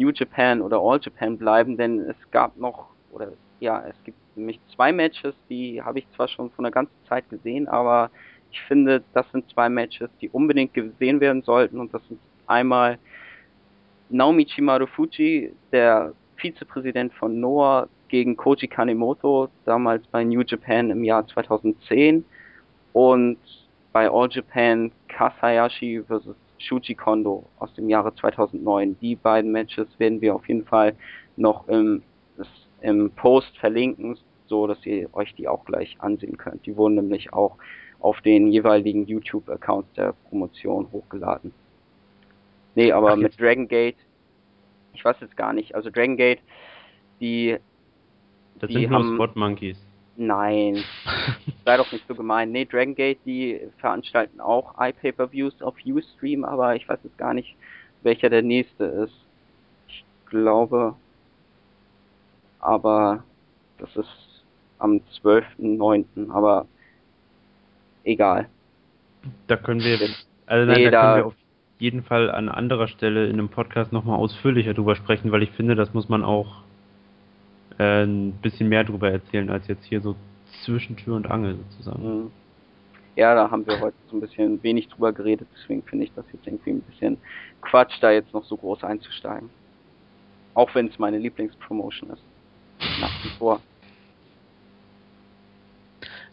New Japan oder All Japan bleiben, denn es gab noch, oder ja, es gibt nämlich zwei Matches, die habe ich zwar schon von der ganzen Zeit gesehen, aber ich finde, das sind zwei Matches, die unbedingt gesehen werden sollten und das sind einmal Naomichi Marufuji, der Vizepräsident von Noah, gegen Koji Kanemoto, damals bei New Japan im Jahr 2010 und bei All Japan Kasayashi vs. Shuji Kondo aus dem Jahre 2009. Die beiden Matches werden wir auf jeden Fall noch im, im Post verlinken, so dass ihr euch die auch gleich ansehen könnt. Die wurden nämlich auch auf den jeweiligen YouTube-Accounts der Promotion hochgeladen. Nee, aber Ach, mit Dragon Gate, ich weiß jetzt gar nicht. Also Dragon Gate, die. Das die sind haben, nur Spot Monkeys. Nein, sei doch nicht so gemein. Nee, Dragon Gate, die veranstalten auch iPay-Per-Views auf Ustream, aber ich weiß jetzt gar nicht, welcher der nächste ist. Ich glaube, aber das ist am 12.09., aber egal. Da können wir, also nein, nee, da, da können wir auf jeden Fall an anderer Stelle in einem Podcast nochmal ausführlicher drüber sprechen, weil ich finde, das muss man auch äh, ein bisschen mehr drüber erzählen, als jetzt hier so zwischen Tür und Angel sozusagen. Mhm. Ja, da haben wir heute so ein bisschen wenig drüber geredet, deswegen finde ich das jetzt irgendwie ein bisschen Quatsch, da jetzt noch so groß einzusteigen. Auch wenn es meine Lieblingspromotion ist. Nach wie vor.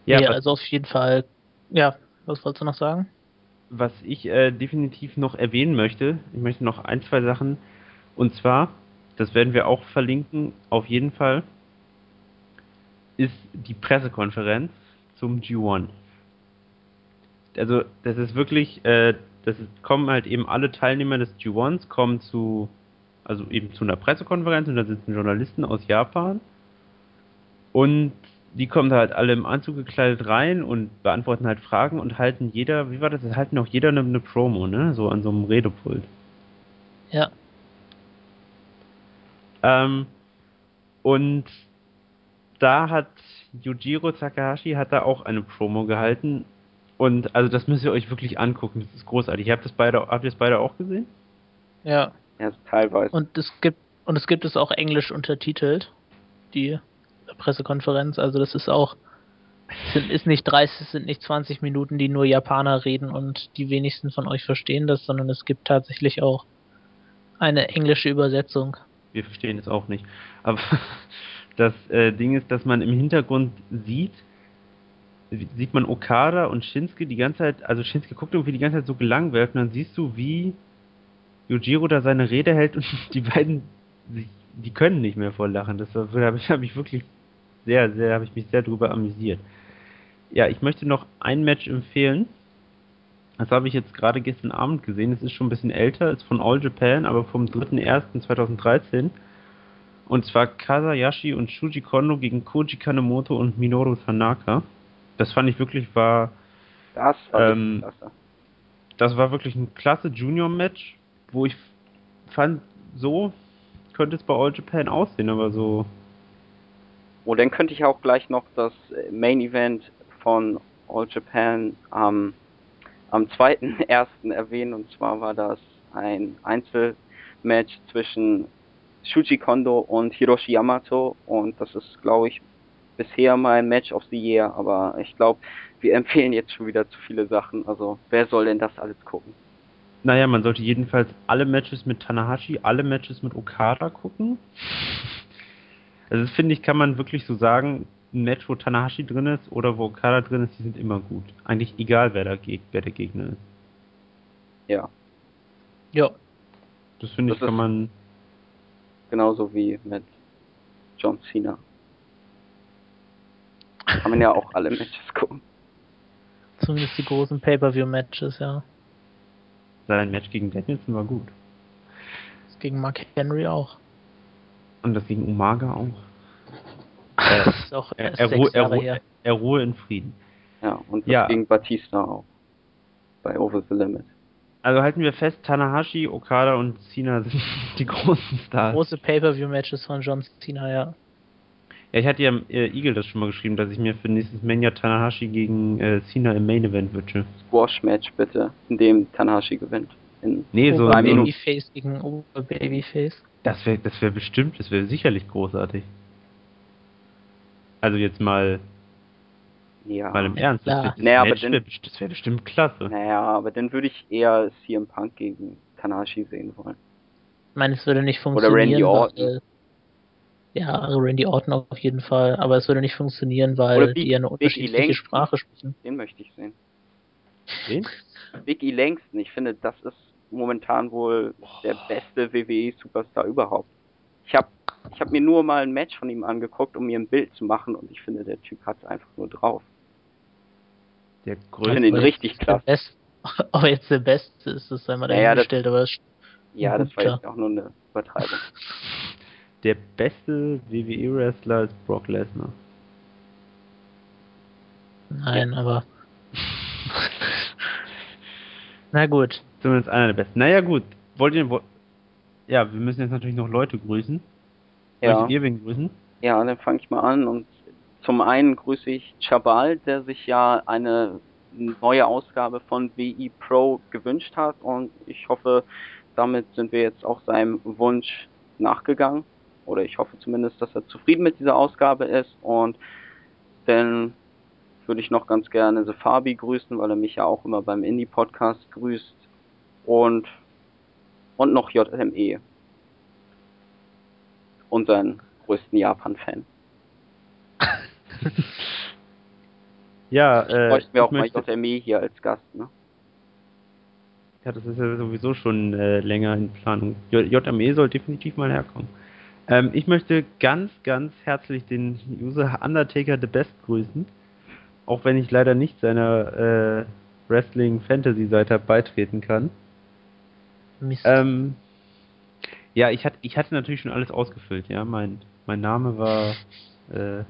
Ja, ja also auf jeden Fall. Ja, was wolltest du noch sagen? Was ich äh, definitiv noch erwähnen möchte, ich möchte noch ein, zwei Sachen. Und zwar das werden wir auch verlinken, auf jeden Fall, ist die Pressekonferenz zum G1. Also, das ist wirklich, äh, das ist, kommen halt eben alle Teilnehmer des G1s, kommen zu, also eben zu einer Pressekonferenz und da sitzen Journalisten aus Japan und die kommen da halt alle im Anzug gekleidet rein und beantworten halt Fragen und halten jeder, wie war das, halten auch jeder eine, eine Promo, ne, so an so einem Redepult. Ja. Ähm, und da hat Yujiro Takahashi hat da auch eine Promo gehalten. Und also das müsst ihr euch wirklich angucken. Das ist großartig. Habt, das beide, habt ihr es beide auch gesehen? Ja. Ja, teilweise. Und es gibt und es gibt es auch englisch untertitelt, die Pressekonferenz. Also das ist auch sind, ist nicht 30, sind nicht 20 Minuten, die nur Japaner reden und die wenigsten von euch verstehen das, sondern es gibt tatsächlich auch eine englische Übersetzung wir verstehen es auch nicht. Aber das äh, Ding ist, dass man im Hintergrund sieht, sieht man Okada und Shinsuke die ganze Zeit, also Shinsuke guckt irgendwie die ganze Zeit so gelangweilt und dann siehst du, wie Yujiro da seine Rede hält und die beiden, die können nicht mehr vor Lachen. Das habe ich, hab ich wirklich sehr, sehr, habe ich mich sehr drüber amüsiert. Ja, ich möchte noch ein Match empfehlen. Das habe ich jetzt gerade gestern Abend gesehen. Es ist schon ein bisschen älter, ist von All Japan, aber vom 3.1.2013. Und zwar Kazayashi und Shuji Kondo gegen Koji Kanemoto und Minoru Tanaka. Das fand ich wirklich war. Das war ähm, klasse. Das war wirklich ein klasse Junior-Match, wo ich fand, so könnte es bei All Japan aussehen, aber so. Oh, dann könnte ich auch gleich noch das Main Event von All Japan am, am 2.1. erwähnen. Und zwar war das ein Einzelmatch zwischen Shuji Kondo und Hiroshi Yamato. Und das ist, glaube ich, bisher mein Match of the Year. Aber ich glaube, wir empfehlen jetzt schon wieder zu viele Sachen. Also, wer soll denn das alles gucken? Naja, man sollte jedenfalls alle Matches mit Tanahashi, alle Matches mit Okada gucken. Also, das finde ich, kann man wirklich so sagen. Ein Match, wo Tanahashi drin ist oder wo Okada drin ist, die sind immer gut. Eigentlich egal, wer, da wer der Gegner ist. Ja. Ja. Das finde ich, kann man Genauso wie mit John Cena. Kann man ja auch alle Matches gucken. Zumindest die großen Pay-Per-View-Matches, ja. Sein Match gegen Danielson war gut. Das gegen Mark Henry auch. Und das gegen Umaga auch. Das ist auch er, er, ruhe, er, ruhe, er, ruhe in Frieden. Ja, und das ja. gegen Batista auch. Bei Over the Limit. Also halten wir fest, Tanahashi, Okada und Cena sind die großen Stars. Große Pay-Per-View-Matches von John Cena, ja. Ja, ich hatte ja äh, Eagle das schon mal geschrieben, dass ich mir für nächstes Mania Tanahashi gegen äh, Cena im Main Event wünsche. Squash-Match bitte, in dem Tanahashi gewinnt. In nee, so ein Babyface gegen Over Babyface. Das wäre das wär bestimmt, das wäre sicherlich großartig. Also jetzt mal ja. Mal im Ernst, das, das, naja, wär, das wäre bestimmt klasse. Naja, aber dann würde ich eher CM Punk gegen Tanahashi sehen wollen. Ich meine, es würde nicht funktionieren. Oder Randy Orton. Weil, ja, Randy Orton auf jeden Fall, aber es würde nicht funktionieren, weil Big, die ja eine unterschiedliche Sprache sprechen. Den möchte ich sehen. Wen? Big E Langston, ich finde, das ist momentan wohl der beste WWE-Superstar überhaupt. Ich habe ich hab mir nur mal ein Match von ihm angeguckt, um mir ein Bild zu machen und ich finde, der Typ hat es einfach nur drauf. Der größte. Ich finde ihn richtig klasse. Best, ob jetzt der Beste ist, das sei mal dahingestellt, ja, aber das Ja, das war jetzt auch nur eine Übertreibung. Der beste WWE-Wrestler ist Brock Lesnar. Nein, ja. aber. Na gut. Zumindest einer der besten. Naja, gut. Wollt ihr. Ja, wir müssen jetzt natürlich noch Leute grüßen. Ja. Wollt ihr wen grüßen? Ja, dann fange ich mal an und zum einen grüße ich Chabal, der sich ja eine neue Ausgabe von WI Pro gewünscht hat und ich hoffe, damit sind wir jetzt auch seinem Wunsch nachgegangen. Oder ich hoffe zumindest, dass er zufrieden mit dieser Ausgabe ist und dann würde ich noch ganz gerne The Fabi grüßen, weil er mich ja auch immer beim Indie-Podcast grüßt und und noch JME. Unseren größten Japan-Fan. ja, äh. Bräuchten wir auch mal JME hier als Gast, ne? Ja, das ist ja sowieso schon äh, länger in Planung. JME soll definitiv mal herkommen. Ähm, ich möchte ganz, ganz herzlich den User Undertaker the Best grüßen. Auch wenn ich leider nicht seiner äh, Wrestling Fantasy Seite beitreten kann. Mist. Ähm, ja, ich hatte, ich hatte natürlich schon alles ausgefüllt, ja. Mein, mein Name war äh,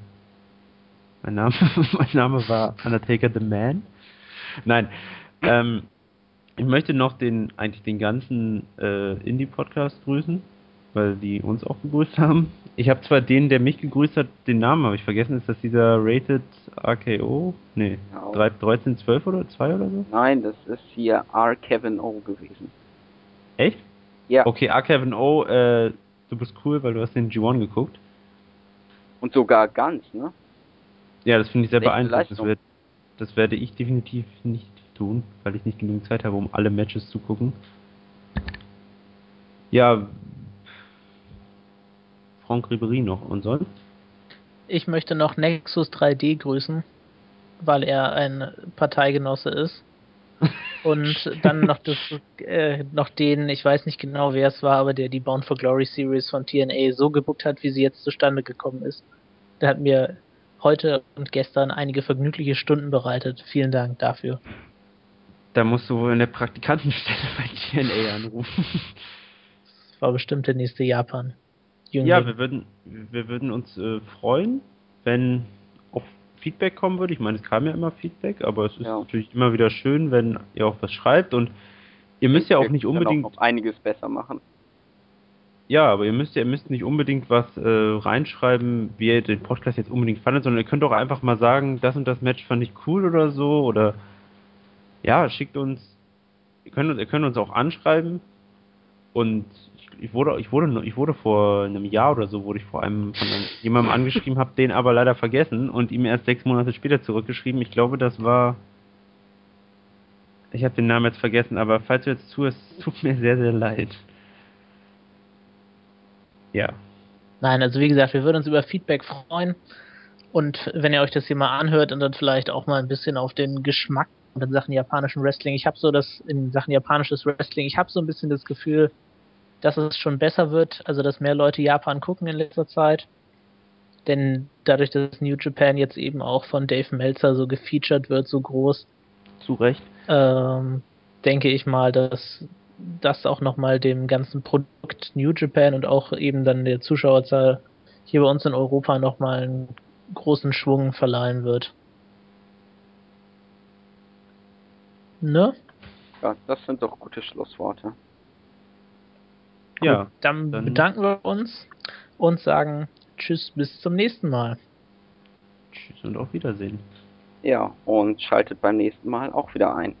mein Name, mein Name war Undertaker the Man. Nein. Ähm, ich möchte noch den, eigentlich den ganzen äh, Indie-Podcast grüßen, weil die uns auch gegrüßt haben. Ich habe zwar den, der mich gegrüßt hat, den Namen habe ich vergessen. Ist das dieser Rated RKO? Nee, Genau. 1312 oder 2 oder so? Nein, das ist hier R. Kevin O gewesen. Echt? Ja. Okay, R. Kevin O, äh, du bist cool, weil du hast den G1 geguckt. Und sogar ganz, ne? Ja, das finde ich sehr beeindruckend. Das, das werde ich definitiv nicht tun, weil ich nicht genug Zeit habe, um alle Matches zu gucken. Ja, Franck Ribery noch und sonst? Ich möchte noch Nexus 3D grüßen. weil er ein Parteigenosse ist. Und dann noch das, äh, noch den, ich weiß nicht genau wer es war, aber der die Bound for Glory Series von TNA so gebuckt hat, wie sie jetzt zustande gekommen ist. Der hat mir heute und gestern einige vergnügliche Stunden bereitet. Vielen Dank dafür. Da musst du wohl in der Praktikantenstelle bei TNA anrufen. Das war bestimmt der nächste Japan. Jüngling. Ja, wir würden, wir würden uns äh, freuen, wenn Feedback kommen würde. Ich meine, es kam ja immer Feedback, aber es ist ja. natürlich immer wieder schön, wenn ihr auch was schreibt und ihr müsst ja auch nicht unbedingt auch einiges besser machen. Ja, aber ihr müsst ja, ihr müsst nicht unbedingt was äh, reinschreiben, wie ihr den Podcast jetzt unbedingt fandet, sondern ihr könnt auch einfach mal sagen, das und das Match fand ich cool oder so oder ja, schickt uns, ihr könnt, ihr könnt uns auch anschreiben und ich, wurde, ich wurde, ich wurde vor einem Jahr oder so wurde ich vor einem von jemandem angeschrieben, habe den aber leider vergessen und ihm erst sechs Monate später zurückgeschrieben. Ich glaube, das war ich habe den Namen jetzt vergessen, aber falls du jetzt zuhörst, tut mir sehr, sehr leid. Ja. Nein, also wie gesagt, wir würden uns über Feedback freuen. Und wenn ihr euch das hier mal anhört und dann vielleicht auch mal ein bisschen auf den Geschmack in Sachen japanischen Wrestling, ich habe so das in Sachen japanisches Wrestling, ich habe so ein bisschen das Gefühl, dass es schon besser wird, also dass mehr Leute Japan gucken in letzter Zeit. Denn dadurch, dass New Japan jetzt eben auch von Dave Meltzer so gefeatured wird, so groß. Zu Recht. Ähm, denke ich mal, dass das auch nochmal dem ganzen Produkt New Japan und auch eben dann der Zuschauerzahl hier bei uns in Europa nochmal einen großen Schwung verleihen wird. Ne? Ja, das sind doch gute Schlussworte. Ja. Gut, dann, dann bedanken wir uns und sagen Tschüss, bis zum nächsten Mal. Tschüss und auf Wiedersehen. Ja, und schaltet beim nächsten Mal auch wieder ein.